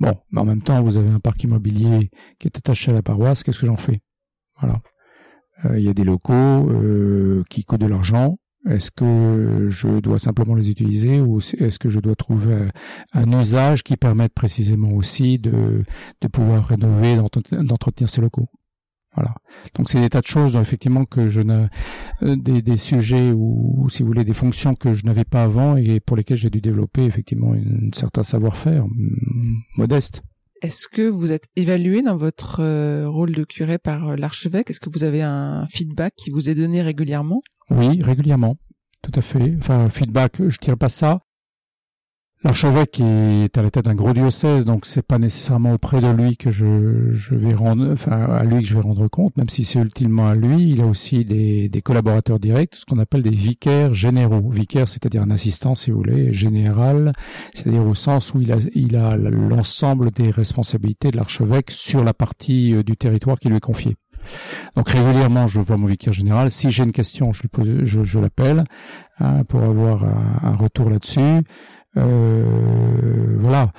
Bon, mais en même temps vous avez un parc immobilier qui est attaché à la paroisse, qu'est-ce que j'en fais? Voilà, euh, il y a des locaux qui coûtent de l'argent, est-ce que je dois simplement les utiliser ou est-ce que je dois trouver un, usage qui permette précisément aussi de, de pouvoir rénover, d'entretenir ces locaux? Voilà. Donc c'est des tas de choses effectivement que je n'ai euh, des, des, sujets ou, si vous voulez des fonctions que je n'avais pas avant et pour lesquelles j'ai dû développer effectivement un certain savoir-faire modeste. Est-ce que vous êtes évalué dans votre euh, rôle de curé par euh, l'archevêque? Est-ce que vous avez un feedback qui vous est donné régulièrement? Oui, régulièrement. Tout à fait. Enfin, feedback, je dirais pas ça. L'archevêque est à la tête d'un gros diocèse, donc c'est pas nécessairement auprès de lui que je, vais rendre, à lui que je vais rendre compte, même si c'est ultimement à lui. Il a aussi des, des collaborateurs directs, ce qu'on appelle des vicaires généraux. Vicaire, c'est-à-dire un assistant, si vous voulez, général, c'est-à-dire au sens où il a, il a l'ensemble des responsabilités de l'archevêque sur la partie euh, du territoire qui lui est confiée. Donc régulièrement, je vois mon vicaire général. Si j'ai une question, je lui pose, je, l'appelle hein, pour avoir un retour là-dessus. Euh, voilà.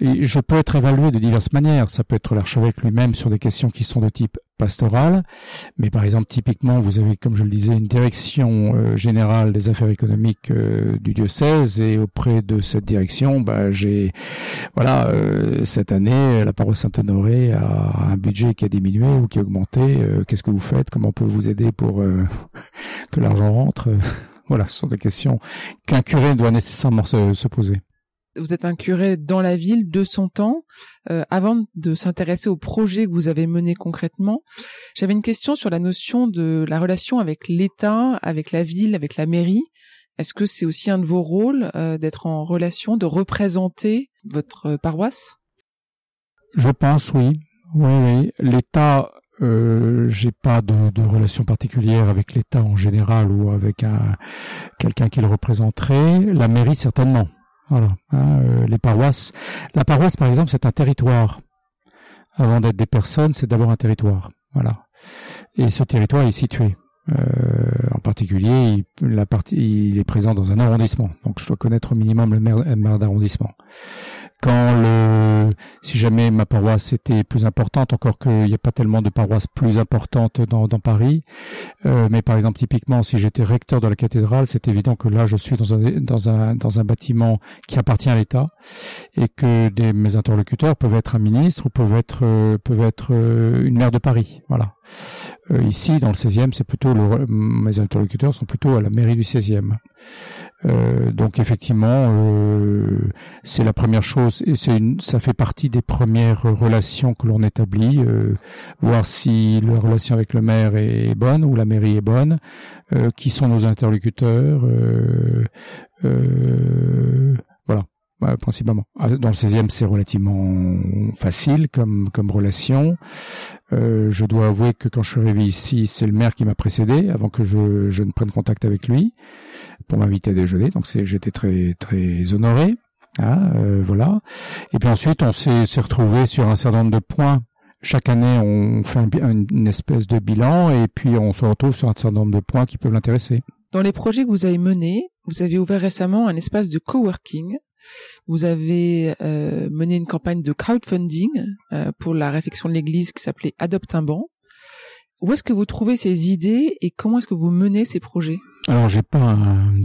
Je peux être évalué de diverses manières. Ça peut être l'archevêque lui-même sur des questions qui sont de type pastoral, mais par exemple typiquement vous avez, comme je le disais, une direction euh, générale des affaires économiques euh, du diocèse et auprès de cette direction, bah, j'ai voilà cette année la paroisse Saint-Honoré a un budget qui a diminué ou qui a augmenté. Qu'est-ce que vous faites? Comment on peut vous aider pour que l'argent rentre? Voilà, ce sont des questions qu'un curé doit nécessairement se, poser. Vous êtes un curé dans la ville de son temps. Euh, avant de s'intéresser au projet que vous avez mené concrètement, j'avais une question sur la notion de la relation avec l'État, avec la ville, avec la mairie. Est-ce que c'est aussi un de vos rôles euh, d'être en relation, de représenter votre paroisse? Je pense oui. Oui, oui. L'État euh, j'ai pas de, relation particulière avec l'État en général ou avec un quelqu'un qui le représenterait. La mairie certainement. Voilà. Hein, euh, les paroisses. La paroisse, par exemple, c'est un territoire. avant d'être des personnes, c'est d'abord un territoire. Voilà. Et ce territoire est situé. Euh, en particulier, il, est présent dans un arrondissement. Donc, je dois connaître au minimum le maire, maire d'arrondissement quand le, si jamais ma paroisse était plus importante, encore qu'il n'y a pas tellement de paroisses plus importantes dans, dans Paris, euh, mais par exemple typiquement si j'étais recteur de la cathédrale, c'est évident que là je suis dans un dans un dans un bâtiment qui appartient à l'État et que des, mes interlocuteurs peuvent être un ministre ou peuvent être euh, peuvent être euh, une maire de Paris, voilà. Euh, ici dans le 16e, c'est plutôt le, mes interlocuteurs sont plutôt à la mairie du 16e. Euh, donc effectivement, euh, c'est la première chose et c'est ça fait partie des premières relations que l'on établit, euh, voir si la relation avec le maire est bonne ou la mairie est bonne, euh, qui sont nos interlocuteurs, voilà. principalement. Ah, dans le 16e, c'est relativement facile comme comme relation. je dois avouer que quand je suis arrivé ici, c'est le maire qui m'a précédé avant que je, je ne prenne contact avec lui pour m'inviter à déjeuner. Donc j'étais très très honoré. Hein, euh, voilà. Et puis ensuite, on s'est, s'est retrouvé sur un certain nombre de points. Chaque année, on fait une espèce de bilan et puis on se retrouve sur un certain nombre de points qui peuvent l'intéresser. Dans les projets que vous avez menés, vous avez ouvert récemment un espace de coworking. Vous avez euh, mené une campagne de crowdfunding euh, pour la réfection de l'église qui s'appelait Adopte un banc. Où est-ce que vous trouvez ces idées et comment est-ce que vous menez ces projets? Alors j'ai pas une,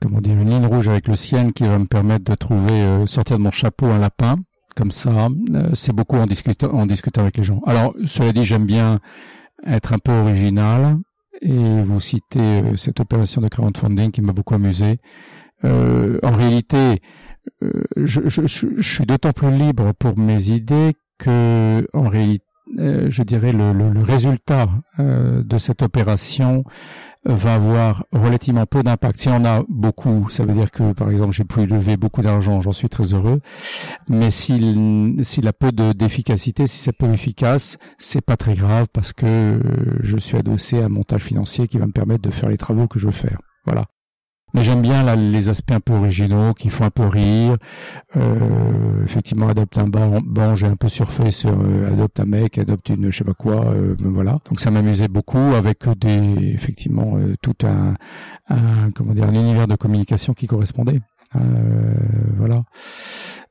comment dire une ligne rouge avec le ciel qui va me permettre de trouver euh, sortir de mon chapeau un lapin comme ça. Euh, c'est beaucoup en discutant en discutant avec les gens. Alors cela dit j'aime bien être un peu original et vous citez euh, cette opération de crowdfunding qui m'a beaucoup amusé. en réalité, je, je, je, suis d'autant plus libre pour mes idées que en réalité je dirais le résultat de cette opération va avoir relativement peu d'impact. Si on a beaucoup, ça veut dire que, par exemple, j'ai pu lever beaucoup d'argent, j'en suis très heureux. Mais s'il, s'il a peu d'efficacité, si c'est peu efficace, c'est pas très grave parce que je suis adossé à un montage financier qui va me permettre de faire les travaux que je veux faire. Voilà. Mais j'aime bien là, les aspects un peu originaux qui font un peu rire. Euh, effectivement, adopte un banc, j'ai un peu surfé sur euh, adopte un mec, adopte une je sais pas quoi, euh, voilà. Donc ça m'amusait beaucoup avec des effectivement euh, tout un, un, comment dire un univers de communication qui correspondait. voilà.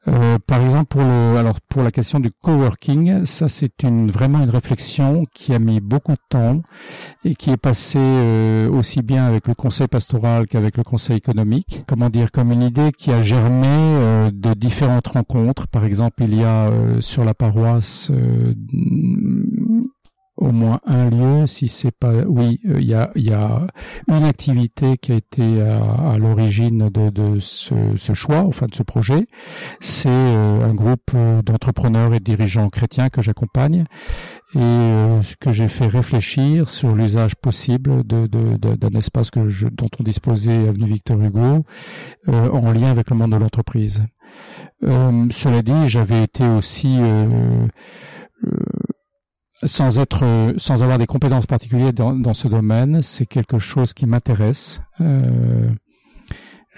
Euh, par exemple, pour le, alors pour la question du coworking, ça c'est une vraiment une réflexion qui a mis beaucoup de temps et qui est passée euh, aussi bien avec le conseil pastoral qu'avec le conseil économique. Comment dire, comme une idée qui a germé euh, de différentes rencontres. Par exemple, il y a sur la paroisse au moins un lieu, si c'est pas, oui, euh, il y, a, y a une activité qui a été à, l'origine de, de ce, ce, choix, enfin de ce projet. C'est euh, un groupe euh, d'entrepreneurs et de dirigeants chrétiens que j'accompagne et que j'ai fait réfléchir sur l'usage possible de, de, d'un espace que je, dont on disposait avenue Victor Hugo en lien avec le monde de l'entreprise. cela dit, j'avais été aussi sans être, sans avoir des compétences particulières dans, ce domaine, c'est quelque chose qui m'intéresse. Euh,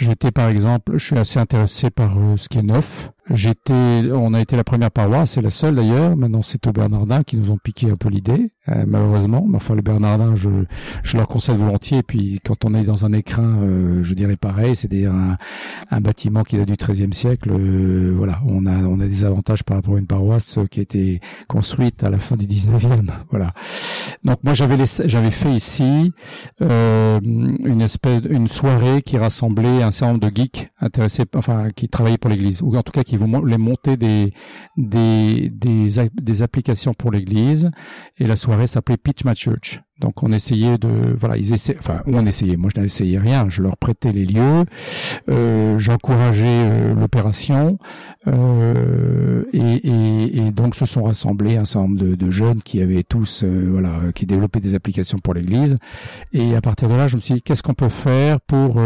J'étais par exemple, je suis assez intéressé par euh, ce qui est neuf. J'étais, on a été la première paroisse, c'est la seule d'ailleurs. Maintenant, c'est aux Bernardins qui nous ont piqué un peu l'idée, euh, malheureusement. Mais enfin, les Bernardins, je, je leur conseille volontiers. Et puis, quand on est dans un écrin, euh, je dirais pareil, c'est-à-dire un, un, bâtiment qui date du XIIIe siècle. voilà, on a, on a des avantages par rapport à une paroisse qui a été construite à la fin du XIXe. Voilà. Donc moi, j'avais, j'avais fait ici une espèce, une soirée qui rassemblait un certain nombre de geeks intéressés, enfin, qui travaillaient pour l'Église, ou en tout cas qui vont les monter des, des, des, des applications pour l'Église. Et la soirée s'appelait Pitch My Church. Donc on essayait de, voilà, ils essaient, enfin on essayait. Moi je n'essayais rien. Je leur prêtais les lieux, euh, j'encourageais euh, l'opération, euh, et, donc se sont rassemblés un certain nombre de, de jeunes qui avaient tous, voilà, qui développaient des applications pour l'Église. Et à partir de là, je me suis dit qu'est-ce qu'on peut faire pour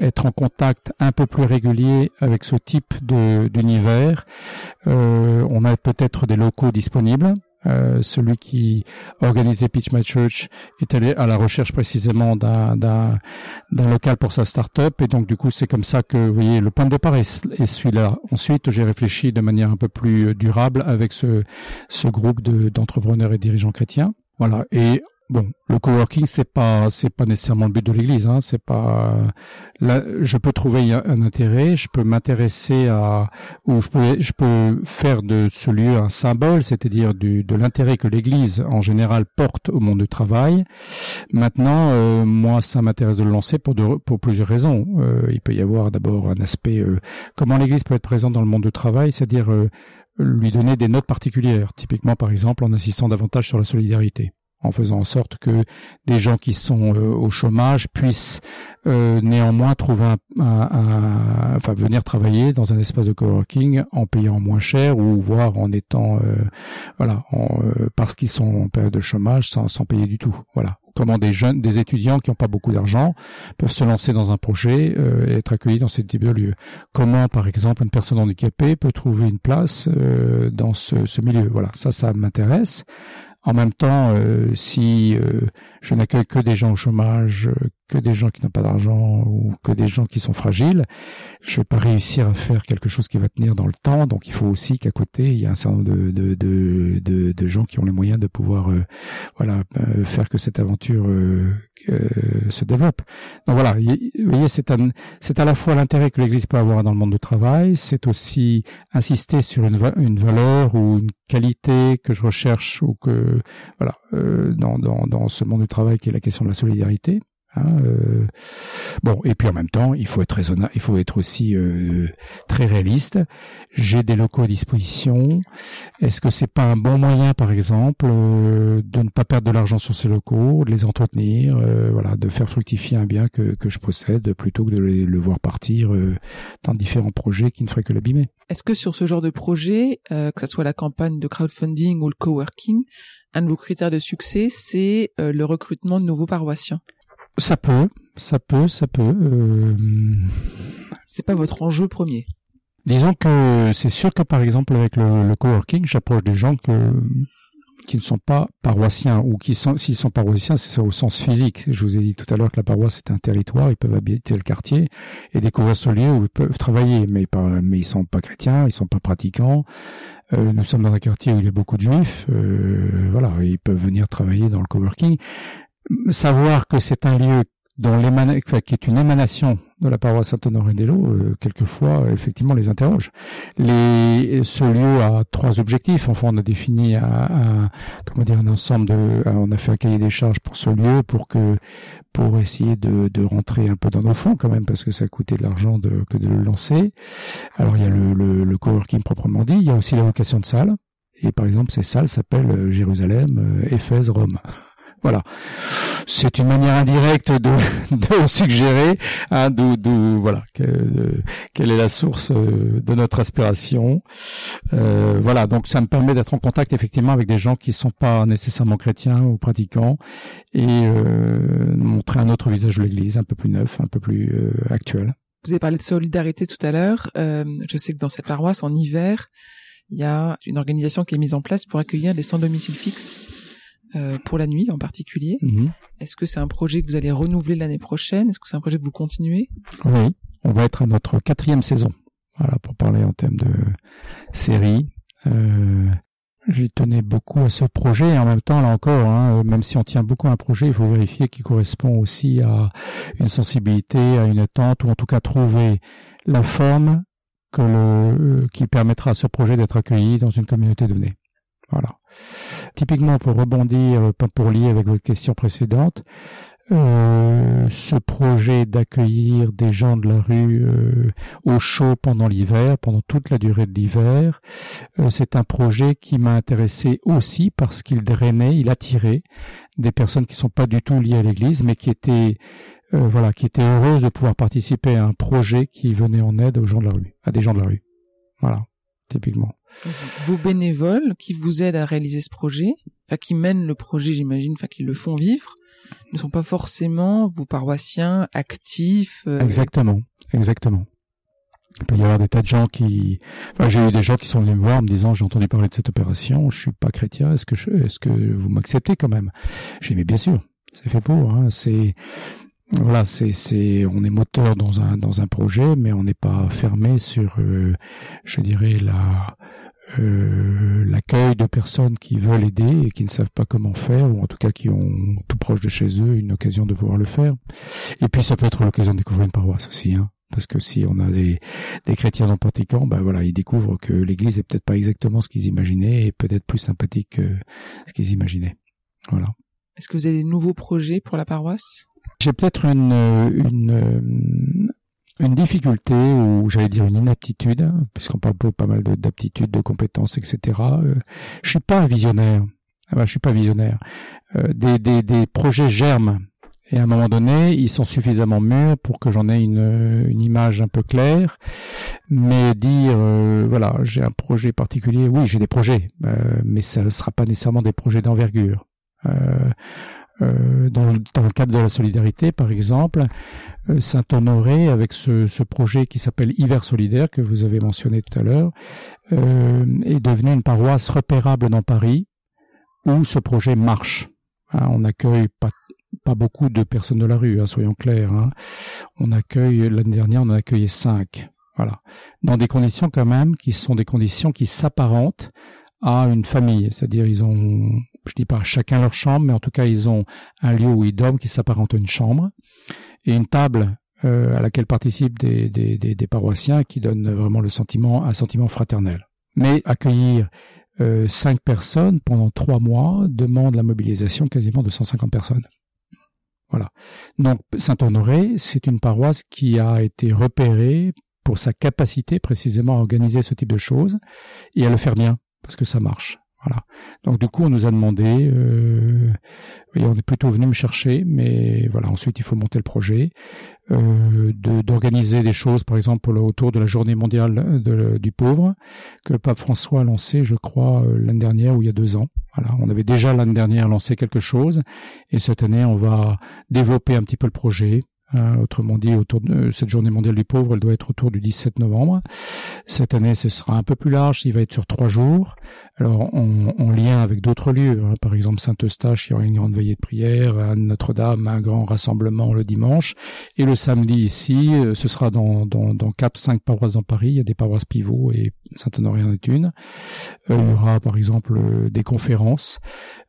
être en contact un peu plus régulier avec ce type d'univers? on a peut-être des locaux disponibles. Euh, celui qui organisait Pitch My Church est allé à la recherche précisément d'un d'un d'un local pour sa start-up et donc du coup c'est comme ça que vous voyez le point de départ est, celui-là. Ensuite j'ai réfléchi de manière un peu plus durable avec ce ce groupe de d'entrepreneurs et dirigeants chrétiens. Voilà et Bon, le coworking c'est pas c'est pas nécessairement le but de l'Église. Hein, c'est pas là. Je peux trouver un intérêt. Je peux m'intéresser à ou je peux je peux faire de ce lieu un symbole, c'est-à-dire du de l'intérêt que l'Église en général porte au monde du travail. Maintenant, euh, moi, ça m'intéresse de le lancer pour de, pour plusieurs raisons. Euh, il peut y avoir d'abord un aspect euh, comment l'Église peut être présente dans le monde du travail, c'est-à-dire lui donner des notes particulières. Typiquement, par exemple, en insistant davantage sur la solidarité en faisant en sorte que des gens qui sont euh, au chômage puissent euh, néanmoins trouver un, un, enfin venir travailler dans un espace de coworking en payant moins cher ou voire en étant euh, voilà en, parce qu'ils sont en période de chômage sans, sans payer du tout. Voilà. Comment des jeunes des étudiants qui n'ont pas beaucoup d'argent peuvent se lancer dans un projet et être accueillis dans ce type de lieu comment par exemple une personne handicapée peut trouver une place dans ce, ce milieu. Voilà. Ça ça m'intéresse en même temps, euh, si euh, je n'accueille que des gens au chômage, euh, que des gens qui n'ont pas d'argent ou que des gens qui sont fragiles, je vais pas réussir à faire quelque chose qui va tenir dans le temps. Donc il faut aussi qu'à côté, il y ait un certain nombre de, de, de, de, gens qui ont les moyens de pouvoir voilà faire que cette aventure se développe. Donc voilà, vous voyez, c'est c'est à la fois l'intérêt que l'Église peut avoir dans le monde du travail, c'est aussi insister sur une, une valeur ou une qualité que je recherche ou que voilà euh, dans, dans, dans ce monde du travail qui est la question de la solidarité. Hein, euh, bon, et puis en même temps, il faut être raisonnable, il faut être aussi euh, très réaliste. J'ai des locaux à disposition. Est-ce que c'est pas un bon moyen, par exemple, euh, de ne pas perdre de l'argent sur ces locaux, de les entretenir, euh, voilà, de faire fructifier un bien que, que je possède, plutôt que de le voir partir dans différents projets qui ne feraient que l'abîmer? Est-ce que sur ce genre de projet, que ce soit la campagne de crowdfunding ou le coworking, un de vos critères de succès, c'est le recrutement de nouveaux paroissiens? Ça peut, ça peut, ça peut. Euh... C'est pas votre enjeu premier. Disons que c'est sûr que par exemple avec le, coworking, j'approche des gens que qui ne sont pas paroissiens ou qui sont s'ils sont paroissiens, c'est au sens physique. Je vous ai dit tout à l'heure que la paroisse est un territoire, ils peuvent habiter le quartier et découvrir ce lieu où ils peuvent travailler, mais pas, mais ils sont pas chrétiens, ils sont pas pratiquants. Euh, nous sommes dans un quartier où il y a beaucoup de juifs, euh, voilà, ils peuvent venir travailler dans le coworking savoir que c'est un lieu dont qui est une émanation de la paroisse Saint-Honoré-des-Laux, euh, quelquefois, effectivement, les interroge. Les, ce lieu a trois objectifs. Enfin, on a défini un, comment dire, un ensemble de, on a fait un cahier des charges pour ce lieu, pour que, pour essayer de, de rentrer un peu dans nos fonds quand même, parce que ça a coûté de l'argent de, que de le lancer. Alors, il y a le, le, le coworking proprement dit. Il y a aussi la vocation de salle. Et par exemple, ces salles s'appellent euh, Jérusalem, euh, Éphèse, Rome. Voilà. C'est une manière indirecte de, de suggérer hein, d'où, voilà quelle est la source euh, de notre aspiration. Euh, voilà, donc ça me permet d'être en contact effectivement avec des gens qui sont pas nécessairement chrétiens ou pratiquants et euh, montrer un autre visage de l'Église, un peu plus neuf, un peu plus euh, actuel. Vous avez parlé de solidarité tout à l'heure. Euh, je sais que dans cette paroisse, en hiver, il y a une organisation qui est mise en place pour accueillir des sans domicile fixe euh, pour la nuit en particulier. Mhm. Est-ce que c'est un projet que vous allez renouveler l'année prochaine? Est-ce que c'est un projet que vous continuez? Oui, on va être à notre quatrième saison. Voilà, pour parler en termes de série. Euh, J'y tenais beaucoup à ce projet et en même temps, là encore, hein, même si on tient beaucoup à un projet, il faut vérifier qu'il correspond aussi à une sensibilité, à une attente, ou en tout cas trouver la forme que le, qui permettra à ce projet d'être accueilli dans une communauté donnée. Voilà. Typiquement, pour rebondir, euh, pour lier avec votre question précédente, euh, ce projet d'accueillir des gens de la rue euh, au chaud pendant l'hiver, pendant toute la durée de l'hiver, c'est un projet qui m'a intéressé aussi parce qu'il drainait, il attirait des personnes qui sont pas du tout liées à l'Église, mais qui étaient voilà, qui étaient heureuses de pouvoir participer à un projet qui venait en aide aux gens de la rue, à des gens de la rue. Voilà, typiquement vos bénévoles qui vous aident à réaliser ce projet, enfin qui mènent le projet, j'imagine, enfin qui le font vivre, ne sont pas forcément vos paroissiens actifs. Euh, exactement, exactement. Il peut y avoir des tas de gens qui, enfin, j'ai eu des gens qui sont venus me voir me disant, j'ai entendu parler de cette opération, je suis pas chrétien, est-ce que est-ce que vous m'acceptez quand même? J'ai dit, mais bien sûr, c'est fait pour, hein, c'est, voilà, c'est, c'est, on est moteur dans un, dans un projet, mais on n'est pas fermé sur, euh, je dirais, la, euh, l'accueil de personnes qui veulent aider et qui ne savent pas comment faire, ou en tout cas qui ont tout proche de chez eux une occasion de pouvoir le faire. Et puis ça peut être l'occasion de découvrir une paroisse aussi. Hein. Parce que si on a des, des chrétiens dans Panthécan, ben voilà, ils découvrent que l'Église est peut-être pas exactement ce qu'ils imaginaient et peut-être plus sympathique que ce qu'ils imaginaient. Voilà. Est-ce que vous avez des nouveaux projets pour la paroisse? J'ai peut-être une, une, une difficulté ou j'allais dire une inaptitude, puisqu'on parle pas mal d'aptitudes, de, compétences, etc. Euh, je suis pas un visionnaire. Ah ben, je suis pas visionnaire. Euh, des, des, projets germent et à un moment donné, ils sont suffisamment mûrs pour que j'en ai une, une, image un peu claire. Mais dire, euh, voilà, j'ai un projet particulier, oui, j'ai des projets, mais ça ne sera pas nécessairement des projets d'envergure. Euh, dans, dans, le cadre de la solidarité, par exemple, euh, Saint-Honoré, avec ce, ce, projet qui s'appelle Hiver solidaire, que vous avez mentionné tout à l'heure, euh, est devenu une paroisse repérable dans Paris, où ce projet marche. Hein, on accueille pas pas beaucoup de personnes de la rue, hein, soyons clairs. Hein. On accueille l'année dernière, on en a accueilli cinq. Voilà, dans des conditions quand même qui sont des conditions qui s'apparentent à une famille, c'est-à-dire ils ont, je dis pas chacun leur chambre, mais en tout cas ils ont un lieu où ils dorment qui s'apparente à une chambre et une table euh, à laquelle participent des, paroissiens qui donne vraiment le sentiment, un sentiment fraternel. Mais accueillir euh, cinq personnes pendant trois mois demande la mobilisation quasiment de 150 personnes. Voilà. Donc Saint-Honoré, c'est une paroisse qui a été repérée pour sa capacité précisément à organiser ce type de choses et à le faire bien parce que ça marche. Voilà. Donc du coup, on nous a demandé, euh, et on est plutôt venu me chercher, mais voilà. Ensuite, il faut monter le projet, euh, d'organiser des choses, par exemple autour de la Journée mondiale du pauvre que le pape François a lancé, je crois, euh, l'année dernière ou il y a deux ans. Voilà. On avait déjà l'année dernière lancé quelque chose, et cette année, on va développer un petit peu le projet autrement dit, autour de cette journée mondiale du pauvre, elle doit être autour du 17 novembre. Cette année, ce sera un peu plus large, il va être sur trois jours. Alors, en, lien avec d'autres lieux, hein. par exemple Saint-Eustache, il y aura une grande veillée de prière, à Notre-Dame, un grand rassemblement le dimanche. Et le samedi ici, euh, ce sera dans, dans, dans quatre, cinq paroisses dans Paris. Il y a des paroisses pivots et Saint-Honoré en est une. Euh, il y aura, par exemple, euh, des conférences.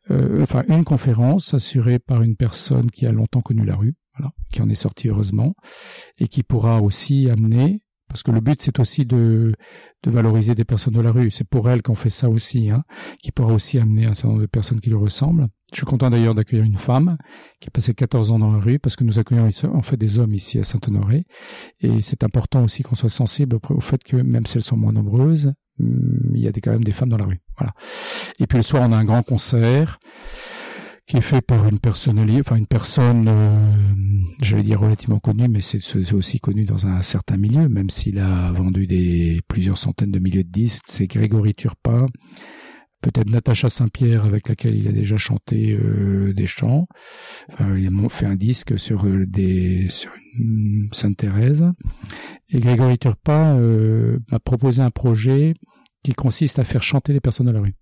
enfin, une conférence assurée par une personne qui a longtemps connu la rue qui en est sorti heureusement, et qui pourra aussi amener, parce que le but c'est aussi de, de valoriser des personnes de la rue, c'est pour elles qu'on fait ça aussi, hein, qui pourra aussi amener un certain nombre de personnes qui lui ressemblent. Je suis content d'ailleurs d'accueillir une femme qui a passé 14 ans dans la rue, parce que nous accueillons en fait des hommes ici à Saint-Honoré, et c'est important aussi qu'on soit sensible au fait que même si elles sont moins nombreuses, hum, il y a quand même des femmes dans la rue. Voilà. Et puis le soir, on a un grand concert qui est fait par une personnalité, enfin une personne, euh, j'allais dire relativement connue, mais c'est aussi connu dans un certain milieu, même s'il a vendu des plusieurs centaines de milliers de disques. C'est Grégory Turpin, peut-être Natacha Saint-Pierre avec laquelle il a déjà chanté euh, des chants. Enfin, il a fait un disque sur euh, des sur Sainte Thérèse. Et Grégory Turpin m'a proposé un projet qui consiste à faire chanter les personnes de la rue.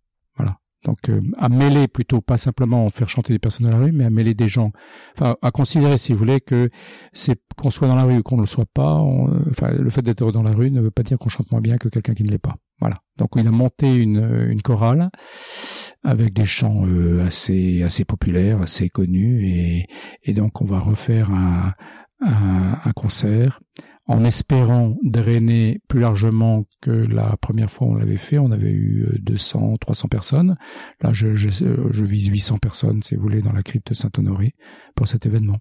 Donc euh, à mêler plutôt, pas simplement faire chanter des personnes dans la rue, mais à mêler des gens. Enfin, à considérer, si vous voulez, que c'est qu'on soit dans la rue ou qu'on ne le soit pas. Enfin, le fait d'être dans la rue ne veut pas dire qu'on chante moins bien que quelqu'un qui ne l'est pas. Voilà. Donc il a monté une, une chorale avec des chants euh, assez assez populaires, assez connus, et, et donc on va refaire un, un, un concert en espérant drainer plus largement que la première fois on l'avait fait. On avait eu 200, euh, 300 personnes. Là, je, je, je vise 800 personnes, si vous voulez, dans la crypte Saint-Honoré pour cet événement.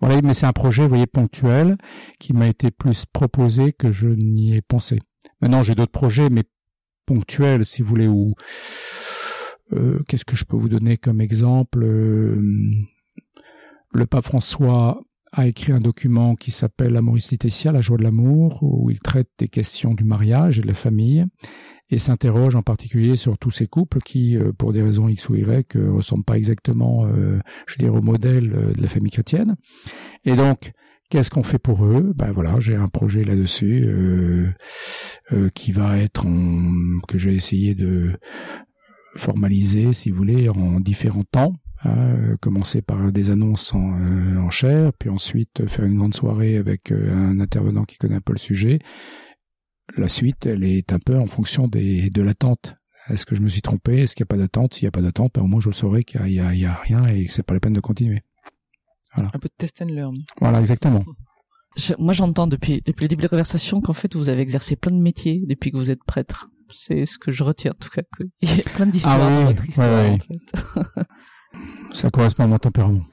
Voilà, mais c'est un projet, vous voyez, ponctuel, qui m'a été plus proposé que je n'y ai pensé. Maintenant, j'ai d'autres projets, mais ponctuels, si vous voulez, ou euh, qu'est-ce que je peux vous donner comme exemple euh, Le pape François a écrit un document qui s'appelle Amoris Laetitia, la joie de l'amour, où il traite des questions du mariage et de la famille, et s'interroge en particulier sur tous ces couples qui, euh, pour des raisons X ou Y, euh, ressemblent pas exactement, euh, je veux au modèle de la famille chrétienne. Et donc, Qu'est-ce qu'on fait pour eux? Ben voilà, j'ai un projet là-dessus qui va être que j'ai essayé de formaliser, si vous voulez, en différents temps. Hein, commencer par des annonces en, euh, en chair, puis ensuite faire une grande soirée avec euh, un intervenant qui connaît un peu le sujet. La suite, elle est un peu en fonction des, de l'attente. Est-ce que je me suis trompé? Est-ce qu'il n'y a pas d'attente? S'il n'y a pas d'attente, ben, au moins je le saurai qu'il n'y a, a, rien et que c'est pas la peine de continuer. Voilà. Un peu de test and learn. Voilà, exactement. moi, j'entends depuis depuis le début de la conversation qu'en fait, vous avez exercé plein de métiers depuis que vous êtes prêtre. C'est ce que je retiens, en tout cas. Il y a plein d'histoires ah, oui, dans votre histoire, en fait. Ça correspond à mon tempérament.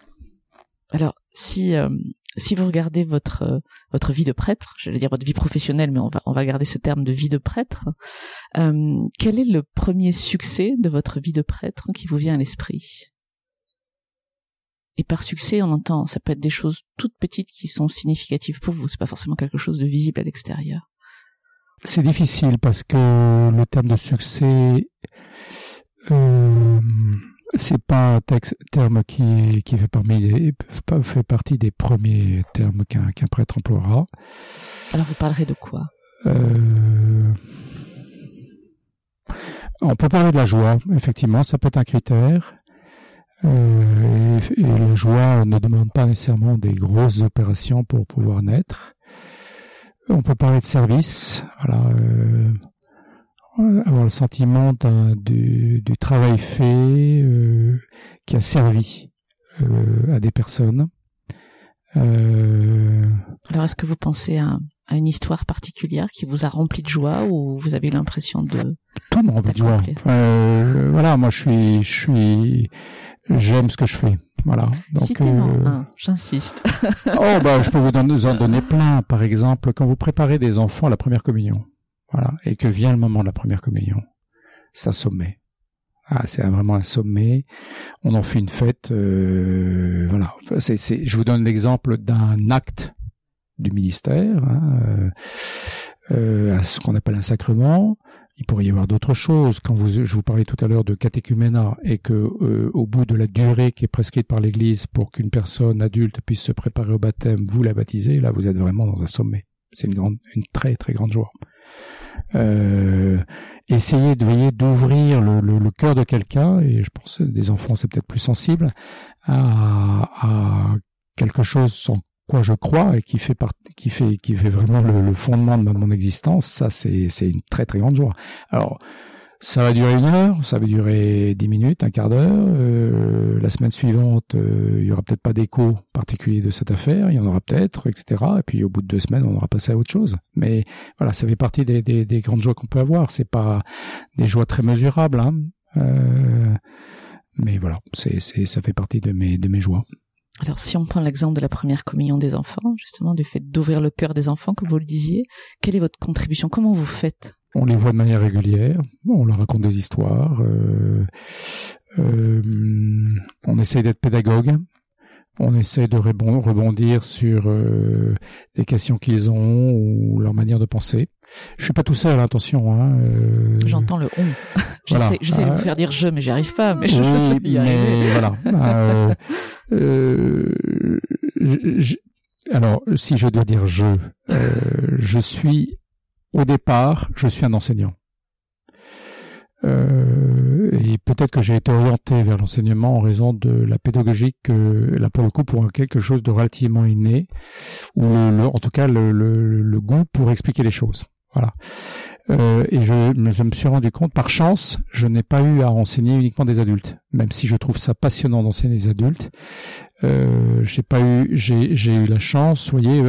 Alors, si euh, si vous regardez votre euh, votre vie de prêtre, j'allais dire votre vie professionnelle, mais on va on va garder ce terme de vie de prêtre. Euh, quel est le premier succès de votre vie de prêtre qui vous vient à l'esprit? Et par succès, on entend, ça peut être des choses toutes petites qui sont significatives pour vous. C'est pas forcément quelque chose de visible à l'extérieur. C'est difficile parce que le terme de succès. Euh c'est pas un terme qui, qui fait, parmi des, fait partie des premiers termes qu'un qu'un prêtre emploiera. Alors vous parlerez de quoi? Euh, On peut parler de la joie, effectivement, ça peut être un critère. Euh, et, la joie ne demande pas nécessairement des grosses opérations pour pouvoir naître. On peut parler de service. Voilà, euh, avoir le sentiment du, du, travail fait euh, qui a servi euh, à des personnes. Euh... Alors, est-ce que vous pensez à, à, une histoire particulière qui vous a rempli de joie ou vous avez l'impression de tout me remplit de joie euh, Voilà, moi je suis, je suis, j'aime ce que je fais. Voilà. Donc, euh... j'insiste. oh bah, je peux vous en donner plein. Par exemple, quand vous préparez des enfants à la première communion. Voilà. Et que vient le moment de la première communion? C'est un sommet. Ah, c'est vraiment un sommet. On en fait une fête. Euh, voilà. Je vous donne l'exemple d'un acte du ministère, hein, euh, euh, ce qu'on appelle un sacrement. Il pourrait y avoir d'autres choses. Quand vous, je vous parlais tout à l'heure de catéchuménat et que au bout de la durée qui est prescrite par l'Église pour qu'une personne adulte puisse se préparer au baptême, vous la baptisez, là vous êtes vraiment dans un sommet. C'est une grande, une très très grande joie euh, essayer de d'ouvrir le, cœur de quelqu'un et je pense des enfants c'est peut-être plus sensible à, quelque chose en quoi je crois et qui fait qui fait qui fait vraiment le, fondement de mon existence ça c'est c'est une très très grande joie. Alors ça va durer une heure, ça va durer dix minutes, un quart d'heure. Euh, la semaine suivante, euh, il y aura peut-être pas d'écho particulier de cette affaire, il y en aura peut-être, etc. Et puis au bout de deux semaines, on aura passé à autre chose. Mais voilà, ça fait partie des, des, des grandes joies qu'on peut avoir. C'est pas des joies très mesurables, hein. Euh, mais voilà, c'est, ça fait partie de mes, de mes joies. Alors, si on prend l'exemple de la première communion des enfants, justement, du fait d'ouvrir le cœur des enfants, comme vous le disiez, quelle est votre contribution? Comment vous faites? On les voit de manière régulière, on leur raconte des histoires, euh, euh, on essaie d'être pédagogue, on essaie de rebondir sur euh, des questions qu'ils ont ou leur manière de penser. Je suis pas tout seul, attention. Hein, euh... J'entends le on. j'essaie voilà. de vous faire dire je, mais j'y arrive pas. Mais, oui, mais voilà. Euh, je, alors, si je dois dire je, je suis au départ, je suis un enseignant. Euh, et peut-être que j'ai été orienté vers l'enseignement en raison de la pédagogie que, là pour le coup, pour quelque chose de relativement inné, ou en tout cas le, le, goût pour expliquer les choses. Voilà. Euh, et je, me suis rendu compte, par chance, je n'ai pas eu à enseigner uniquement des adultes, même si je trouve ça passionnant d'enseigner des adultes. Euh, j'ai pas eu, j'ai, eu la chance, vous voyez,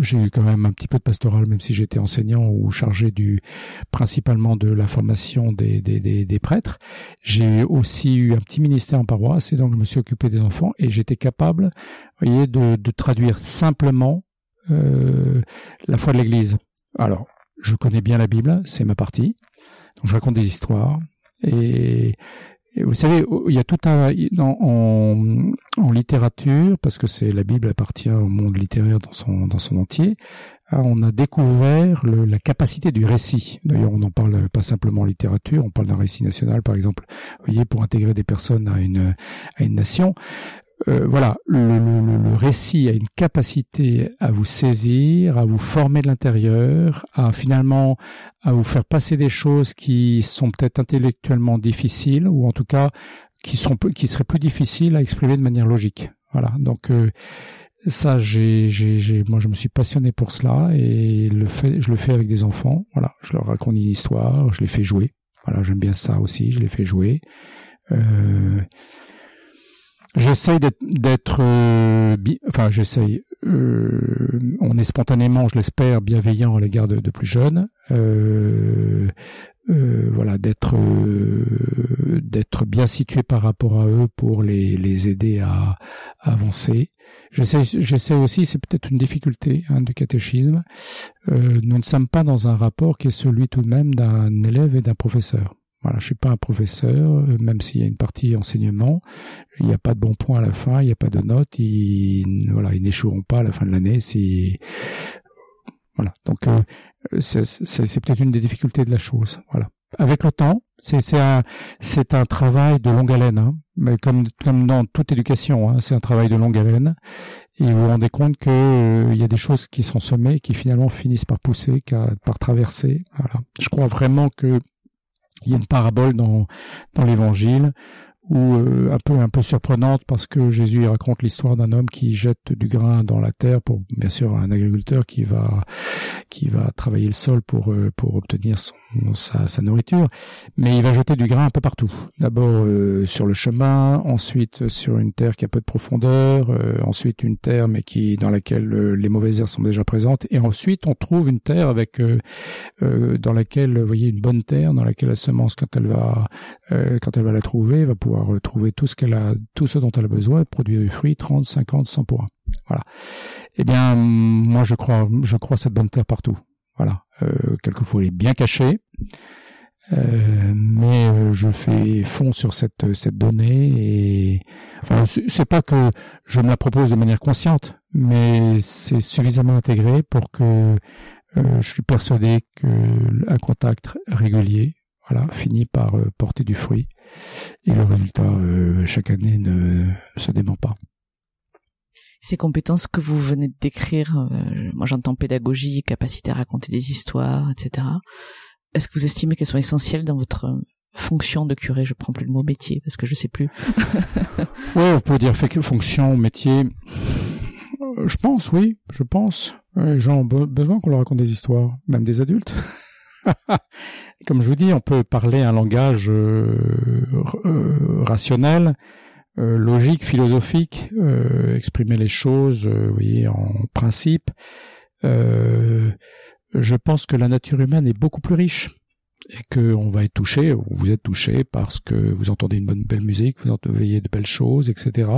j'ai eu quand même un petit peu de pastoral, même si j'étais enseignant ou chargé du principalement de la formation des, des, des, des prêtres. J'ai aussi eu un petit ministère en paroisse, et donc je me suis occupé des enfants, et j'étais capable, vous voyez, de, de traduire simplement euh, la foi de l'Église. Alors, je connais bien la Bible, c'est ma partie. Donc je raconte des histoires. Et, vous savez, il y a tout un en, littérature, parce que c'est la Bible appartient au monde littéraire dans son dans son entier. Hein, on a découvert la capacité du récit. D'ailleurs, on n'en parle pas simplement en littérature, on parle d'un récit national, par exemple. Voyez, pour intégrer des personnes à une à une nation. Voilà, le, récit a une capacité à vous saisir, à vous former de l'intérieur, à finalement à vous faire passer des choses qui sont peut-être intellectuellement difficiles ou en tout cas qui sont qui seraient plus difficiles à exprimer de manière logique. Voilà, donc ça, j'ai, j'ai, moi, je me suis passionné pour cela et je le fais avec des enfants. Voilà, je leur raconte une histoire, je les fais jouer. Voilà, j'aime bien ça aussi, je les fais jouer. Euh, j'essaye d'être, euh, enfin, j'essaye. Euh, on est spontanément, je l'espère, bienveillant à l'égard de, de, plus jeunes. Euh, euh, voilà d'être euh, d'être bien situé par rapport à eux pour les, les aider à, avancer. J'essaie j'essaie aussi, c'est peut-être une difficulté hein, du catéchisme. Euh, nous ne sommes pas dans un rapport qui est celui tout de même d'un élève et d'un professeur. Voilà, je suis pas un professeur, même s'il y a une partie enseignement, il n'y a pas de bons points à la fin, il n'y a pas de notes, ils, voilà, ils n'échoueront pas à la fin de l'année si, voilà. Donc, euh, c'est peut-être une des difficultés de la chose. Voilà. Avec le temps, c'est un c'est un travail de longue haleine, hein. mais comme comme dans toute éducation, hein, c'est un travail de longue haleine. Et vous vous rendez compte que euh, y a des choses qui sont semées, qui finalement finissent par pousser, par traverser. Voilà. Je crois vraiment que il y a une parabole dans l'Évangile ou euh, un peu un peu surprenante parce que Jésus raconte l'histoire d'un homme qui jette du grain dans la terre pour bien sûr un agriculteur qui va qui va travailler le sol pour euh, pour obtenir son, sa, sa, nourriture. Mais il va jeter du grain un peu partout. D'abord euh, sur le chemin ensuite sur une terre qui a peu de profondeur ensuite une terre mais qui dans laquelle les mauvaises herbes sont déjà présentes. Et ensuite on trouve une terre avec dans laquelle vous voyez une bonne terre dans laquelle la semence quand elle va quand elle va la trouver va pouvoir retrouver tout ce qu'elle a, tout ce dont elle a besoin, produire du fruit 30, 50, 100 points. Voilà. Eh bien, moi, je crois, je crois cette bonne terre partout. Voilà. Euh, quelquefois, elle est bien cachée. Euh, mais euh, je fais fond sur cette cette donnée et enfin c'est pas que je me la propose de manière consciente mais c'est suffisamment intégré pour que euh, je suis persuadé que un contact régulier voilà, finit par euh, porter du fruit. Et le résultat, euh, chaque année, ne se dément pas. Ces compétences que vous venez de décrire, euh, moi j'entends pédagogie, capacité à raconter des histoires, etc. Est-ce que vous estimez qu'elles sont essentielles dans votre fonction de curé? Je prends plus le mot métier parce que je sais plus. oui, on peut dire fonction, métier. Je pense, oui, je pense. Les gens ont besoin qu'on leur raconte des histoires, même des adultes. Comme je vous dis, on peut parler un langage euh, euh, rationnel, euh, logique, philosophique, exprimer les choses, vous voyez, en principe. je pense que la nature humaine est beaucoup plus riche et qu'on va être touché, ou vous êtes touché parce que vous entendez une bonne belle musique, vous entendez de belles choses, etc.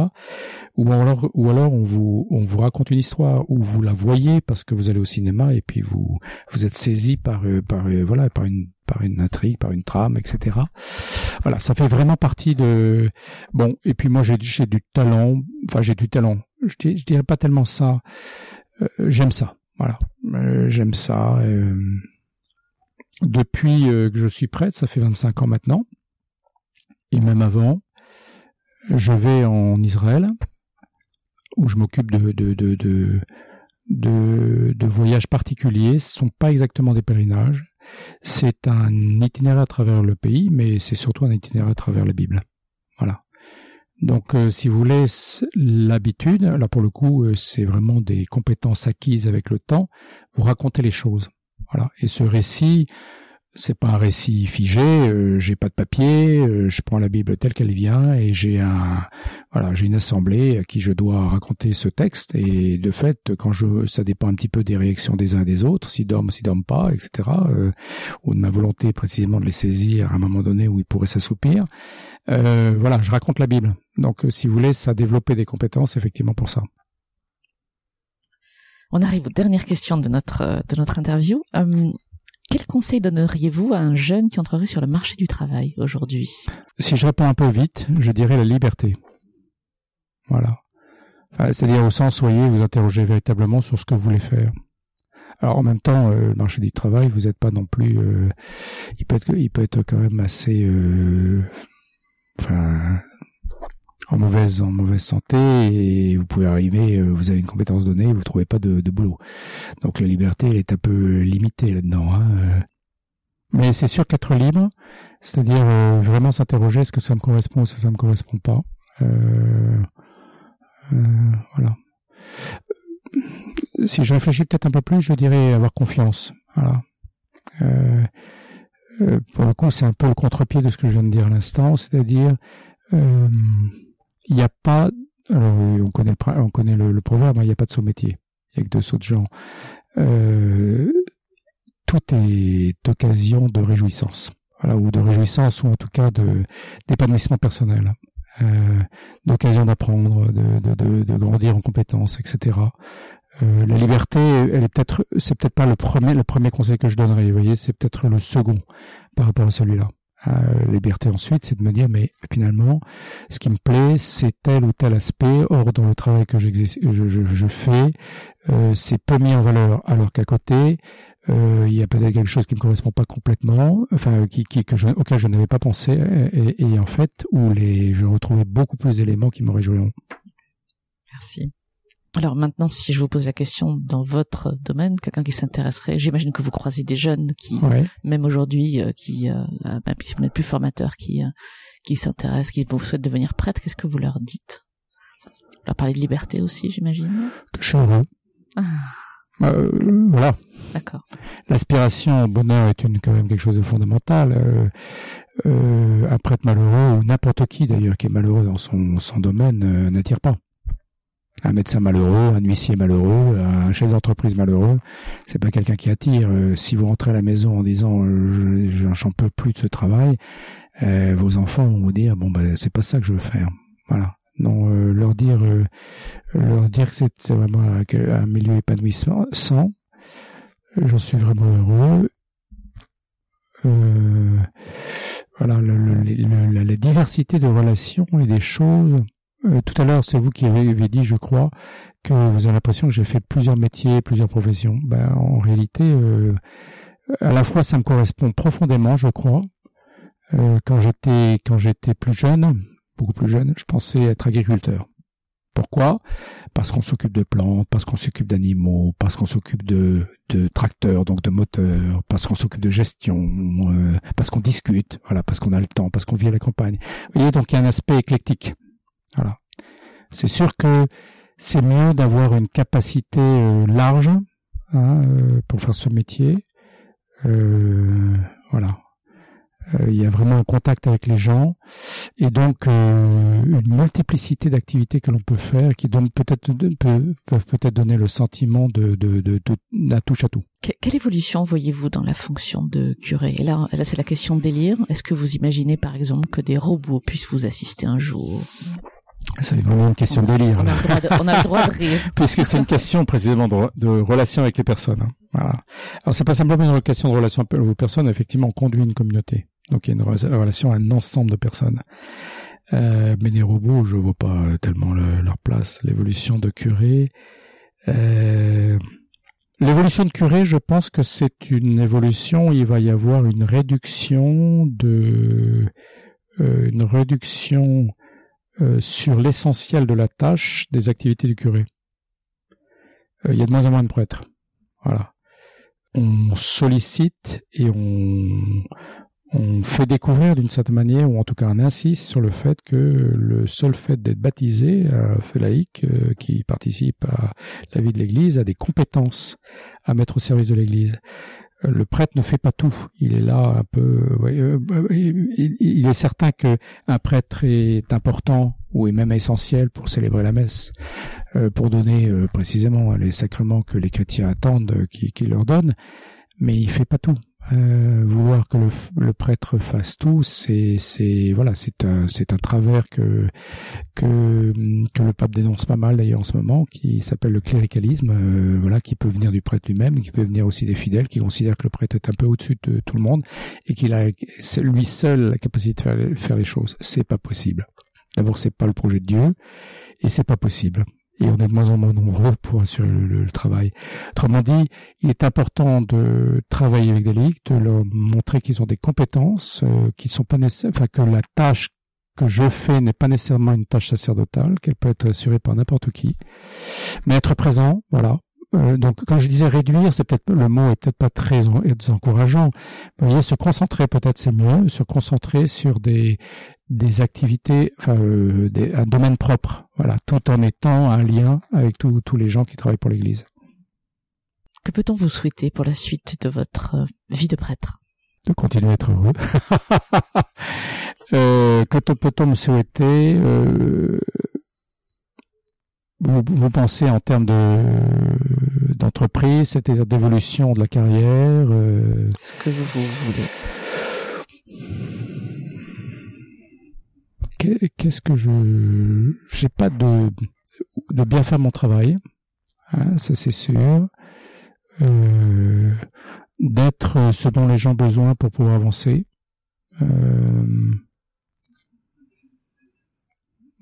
Ou alors, ou alors on vous on vous raconte une histoire, ou vous la voyez parce que vous allez au cinéma et puis vous vous êtes saisi par euh, par euh, voilà par une par une intrigue, par une trame, etc. Voilà, ça fait vraiment partie de bon. Et puis moi j'ai j'ai du talent, enfin j'ai du talent. Je, je dirais pas tellement ça. Euh, j'aime ça, voilà. j'aime ça depuis euh, que je suis prêtre, ça fait 25 ans maintenant, et même avant, je vais en Israël, où je m'occupe de, de, de, de, voyages particuliers. Ce sont pas exactement des pèlerinages. C'est un itinéraire à travers le pays, mais c'est surtout un itinéraire à travers la Bible. Voilà. Donc, euh, si vous voulez, l'habitude, là pour le coup, euh, c'est vraiment des compétences acquises avec le temps. Vous racontez les choses. Voilà. Et ce récit, c'est pas un récit figé. Euh, j'ai pas de papier. Euh, je prends la Bible telle qu'elle vient et j'ai un, voilà, j'ai une assemblée à qui je dois raconter ce texte. Et de fait, quand je, ça dépend un petit peu des réactions des uns et des autres, s'ils dorment, s'ils dorment pas, etc. Euh, ou de ma volonté précisément de les saisir à un moment donné où ils pourraient s'assoupir. voilà, je raconte la Bible. Donc, si vous voulez, ça a développé des compétences effectivement pour ça. On arrive aux dernières questions de notre euh, interview. Euh, quel conseil donneriez-vous à un jeune qui entrerait sur le marché du travail aujourd'hui? Si je réponds un peu vite, je dirais la liberté. Voilà. C'est-à-dire au sens, voyez, vous interrogez véritablement sur ce que vous voulez faire. Alors en même temps, euh, le marché du travail, vous n'êtes pas non plus. il peut être, il peut être quand même assez. enfin, en mauvaise en mauvaise santé et vous pouvez arriver, euh, vous avez une compétence donnée, vous trouvez pas de, boulot. Donc la liberté, elle est un peu limitée là-dedans. Hein. Euh. Mais c'est sûr qu'être libre, c'est-à-dire euh, vraiment s'interroger est-ce que ça me correspond ou ça me correspond pas. Voilà. Si je réfléchis peut-être un peu plus, je dirais avoir confiance. Voilà. pour le coup, c'est un peu le contre-pied de ce que je viens de dire à l'instant, c'est-à-dire il n'y a pas, alors on connaît le, on connaît le, proverbe, hein, il n'y a pas de saut métier, il n'y a que deux sauts de gens. Euh, tout est occasion de réjouissance, voilà, ou de réjouissance, ou en tout cas de d'épanouissement personnel, euh, d'occasion d'apprendre, de, de, de, de, grandir en compétences, etc. Euh, la liberté, elle est peut-être, c'est peut-être pas le premier, le premier conseil que je donnerais. Vous voyez, c'est peut-être le second par rapport à celui-là euh, liberté ensuite, c'est de me dire, mais finalement, ce qui me plaît, c'est tel ou tel aspect. Or, dans le travail que je, fais, euh, c'est peu mis en valeur, alors qu'à côté, euh, il y a peut-être quelque chose qui me correspond pas complètement, enfin, qui, qui que je, auquel je n'avais pas pensé, et, et, en fait, où les, je retrouvais beaucoup plus d'éléments qui me réjouiront. Merci. Alors maintenant, si je vous pose la question dans votre domaine, quelqu'un qui s'intéresserait, j'imagine que vous croisez des jeunes qui, même aujourd'hui, euh, qui, euh, euh, même si vous n'êtes plus formateur, qui, qui s'intéressent, qui vous souhaitent devenir prêtre, qu'est-ce que vous leur dites? Leur parler de liberté aussi, j'imagine? Que je suis heureux. Ah. voilà. D'accord. L'aspiration au bonheur est une quand même quelque chose de fondamental. un prêtre malheureux ou n'importe qui d'ailleurs qui est malheureux dans son, son domaine n'attire pas un médecin malheureux, un huissier malheureux, un chef d'entreprise malheureux, c'est pas quelqu'un qui attire. Euh, si vous rentrez à la maison en disant euh, j'en peux plus de ce travail, euh, vos enfants vont vous dire bon ben c'est pas ça que je veux faire. Voilà. Non, leur dire leur dire que c'est vraiment un, milieu épanouissant, sans, j'en suis vraiment heureux. voilà, la diversité de relations et des choses euh, tout à l'heure, c'est vous qui avez, dit, je crois, que vous avez l'impression que j'ai fait plusieurs métiers, plusieurs professions. Ben, en réalité, euh, à la fois, ça me correspond profondément, je crois. Euh, quand j'étais quand j'étais plus jeune, beaucoup plus jeune, je pensais être agriculteur. Pourquoi? Parce qu'on s'occupe de plantes, parce qu'on s'occupe d'animaux, parce qu'on s'occupe de, de tracteurs, donc de moteurs, parce qu'on s'occupe de gestion, parce qu'on discute, voilà, parce qu'on a le temps, parce qu'on vit à la campagne. Vous voyez, donc il y a un aspect éclectique. Voilà. C'est sûr que c'est mieux d'avoir une capacité euh, large hein, euh, pour faire ce métier. Euh, voilà. Il y a vraiment un contact avec les gens et donc une multiplicité d'activités que l'on peut faire qui donne peut-être peuvent peut-être donner le sentiment de, de, touche à tout. quelle évolution voyez-vous dans la fonction de curé? Et là, là c'est la question de délire. Est-ce que vous imaginez par exemple que des robots puissent vous assister un jour? C'est vraiment une question de délire. On a, le droit de, rire. Puisque c'est une question précisément de, relation avec les personnes. Hein. Voilà. Alors c'est pas simplement une question de relation avec les personnes, effectivement on conduit une communauté. Donc il y a une relation à un ensemble de personnes. Euh, mais les robots, je vois pas tellement leur place. L'évolution de curé. Euh, l'évolution de curé, je pense que c'est une évolution. Où il va y avoir une réduction de, euh, une réduction euh, sur l'essentiel de la tâche des activités du curé. Euh, il y a de moins en moins de prêtres. Voilà. On sollicite et on, on fait découvrir d'une certaine manière, ou en tout cas on insiste sur le fait que le seul fait d'être baptisé, un fait laïque euh, qui participe à la vie de l'Église, a des compétences à mettre au service de l'Église le prêtre ne fait pas tout. Il est là un peu. Euh, il, est certain que un prêtre est important ou est même essentiel pour célébrer la messe, euh, pour donner euh, précisément les sacrements que les chrétiens attendent qu'il leur donne, mais il fait pas tout. Euh, vouloir que le, prêtre fasse tout, c'est voilà, c'est un c'est un travers que que que le pape dénonce pas mal d'ailleurs en ce moment, qui s'appelle le cléricalisme, euh, voilà, qui peut venir du prêtre lui-même, qui peut venir aussi des fidèles, qui considèrent que le prêtre est un peu au-dessus de tout le monde et qu'il a lui seul la capacité de faire, faire les choses. C'est pas possible. D'abord, c'est pas le projet de Dieu et c'est pas possible et on est de moins en moins nombreux pour assurer le, travail. Autrement dit, il est important de travailler avec des ligues, de leur montrer qu'ils ont des compétences, euh, sont pas enfin que la tâche que je fais n'est pas nécessairement une tâche sacerdotale, qu'elle peut être assurée par n'importe qui, mais être présent, voilà. Euh, donc, quand je disais réduire, c'est peut-être le mot est peut-être pas très encourageant. Vous voyez, se concentrer peut-être c'est mieux, se concentrer sur des des activités, enfin euh, des, un domaine propre, voilà, tout en étant un lien avec tous les gens qui travaillent pour l'Église. Que peut-on vous souhaiter pour la suite de votre euh, vie de prêtre? De continuer à être heureux. euh, que peut-on me souhaiter? Euh, vous, vous, pensez en termes de d'entreprise, c'est-à-dire d'évolution de la carrière euh... Ce que vous, voulez. qu'est-ce que je j'ai pas de de bien faire mon travail hein, ça c'est sûr euh, d'être ce dont les gens ont besoin pour pouvoir avancer euh,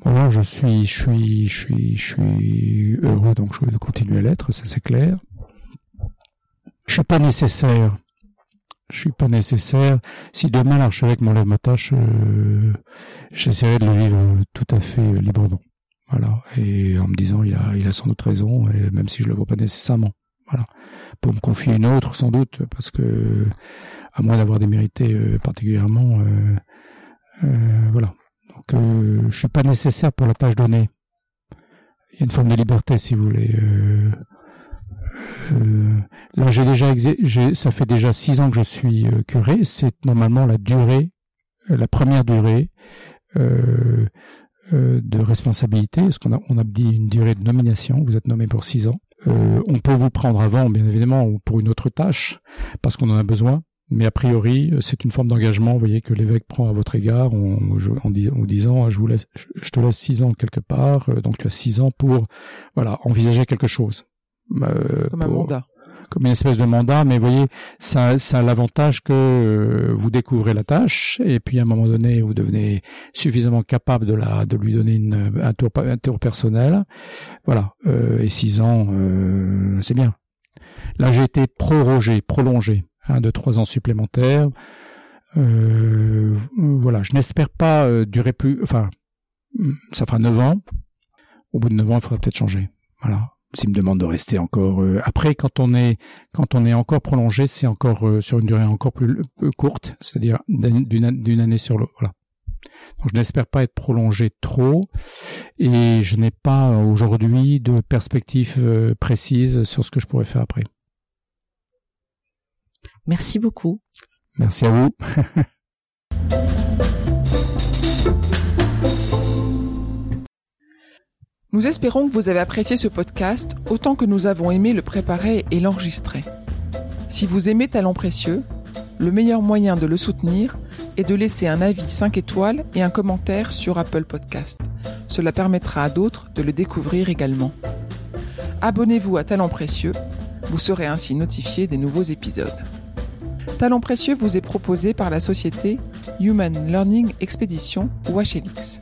voilà je suis je suis je suis je suis heureux donc je vais continuer à l'être ça c'est clair je suis pas nécessaire je suis pas nécessaire. Si demain l'archevêque m'enlève ma tâche, euh, j'essaierai de le vivre tout à fait euh, librement. Voilà. Et en me disant, il a, il a sans doute raison, et même si je le vois pas nécessairement. Voilà. Pour me confier une autre, sans doute, parce que, à moins d'avoir démérité euh, particulièrement, euh, euh, voilà. Donc, euh, je suis pas nécessaire pour la tâche donnée. Il y a une forme de liberté, si vous voulez. Euh, euh, là, j'ai déjà, ça fait déjà six ans que je suis euh, curé. C'est normalement la durée, la première durée de responsabilité. Ce qu'on a, on a dit une durée de nomination. Vous êtes nommé pour six ans. on peut vous prendre avant, bien évidemment, ou pour une autre tâche, parce qu'on en a besoin. Mais a priori, c'est une forme d'engagement, vous voyez, que l'évêque prend à votre égard en, en, en, disant, je vous laisse, je te laisse six ans quelque part, donc tu as six ans pour, voilà, envisager quelque chose. Euh, comme un mandat. Comme une espèce de mandat, mais vous voyez, ça, ça a l'avantage que euh, vous découvrez la tâche et puis à un moment donné, vous devenez suffisamment capable de la, de lui donner une, un tour, un tour personnel. Voilà. Euh, et six ans, euh, c'est bien. Là, j'ai été prorogé, prolongé, hein, de trois ans supplémentaires. Euh, voilà, je n'espère pas euh, durer plus. Enfin, ça fera neuf ans. Au bout de neuf ans, il faudra peut-être changer. Voilà s'il me demande de rester encore euh, après quand on est quand on est encore prolongé c'est encore sur une durée encore plus courte c'est-à-dire d'une année sur l'autre voilà donc je n'espère pas être prolongé trop et je n'ai pas aujourd'hui de perspective précise sur ce que je pourrais faire après merci beaucoup merci à vous Nous espérons que vous avez apprécié ce podcast autant que nous avons aimé le préparer et l'enregistrer. Si vous aimez Talent Précieux, le meilleur moyen de le soutenir est de laisser un avis 5 étoiles et un commentaire sur Apple Podcast. Cela permettra à d'autres de le découvrir également. Abonnez-vous à Talent Précieux, vous serez ainsi notifié des nouveaux épisodes. Talent Précieux vous est proposé par la société Human Learning Expedition ou HLX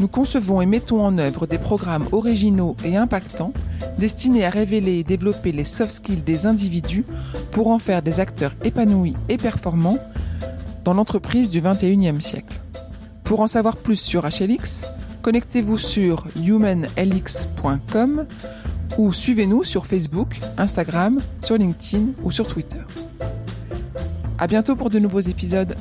nous concevons et mettons en œuvre des programmes originaux et impactants destinés à révéler et développer les soft skills des individus pour en faire des acteurs épanouis et performants dans l'entreprise du 21e siècle. Pour en savoir plus sur HLX, connectez-vous sur humanlx.com ou suivez-nous sur Facebook, Instagram, sur LinkedIn ou sur Twitter. À bientôt pour de nouveaux épisodes.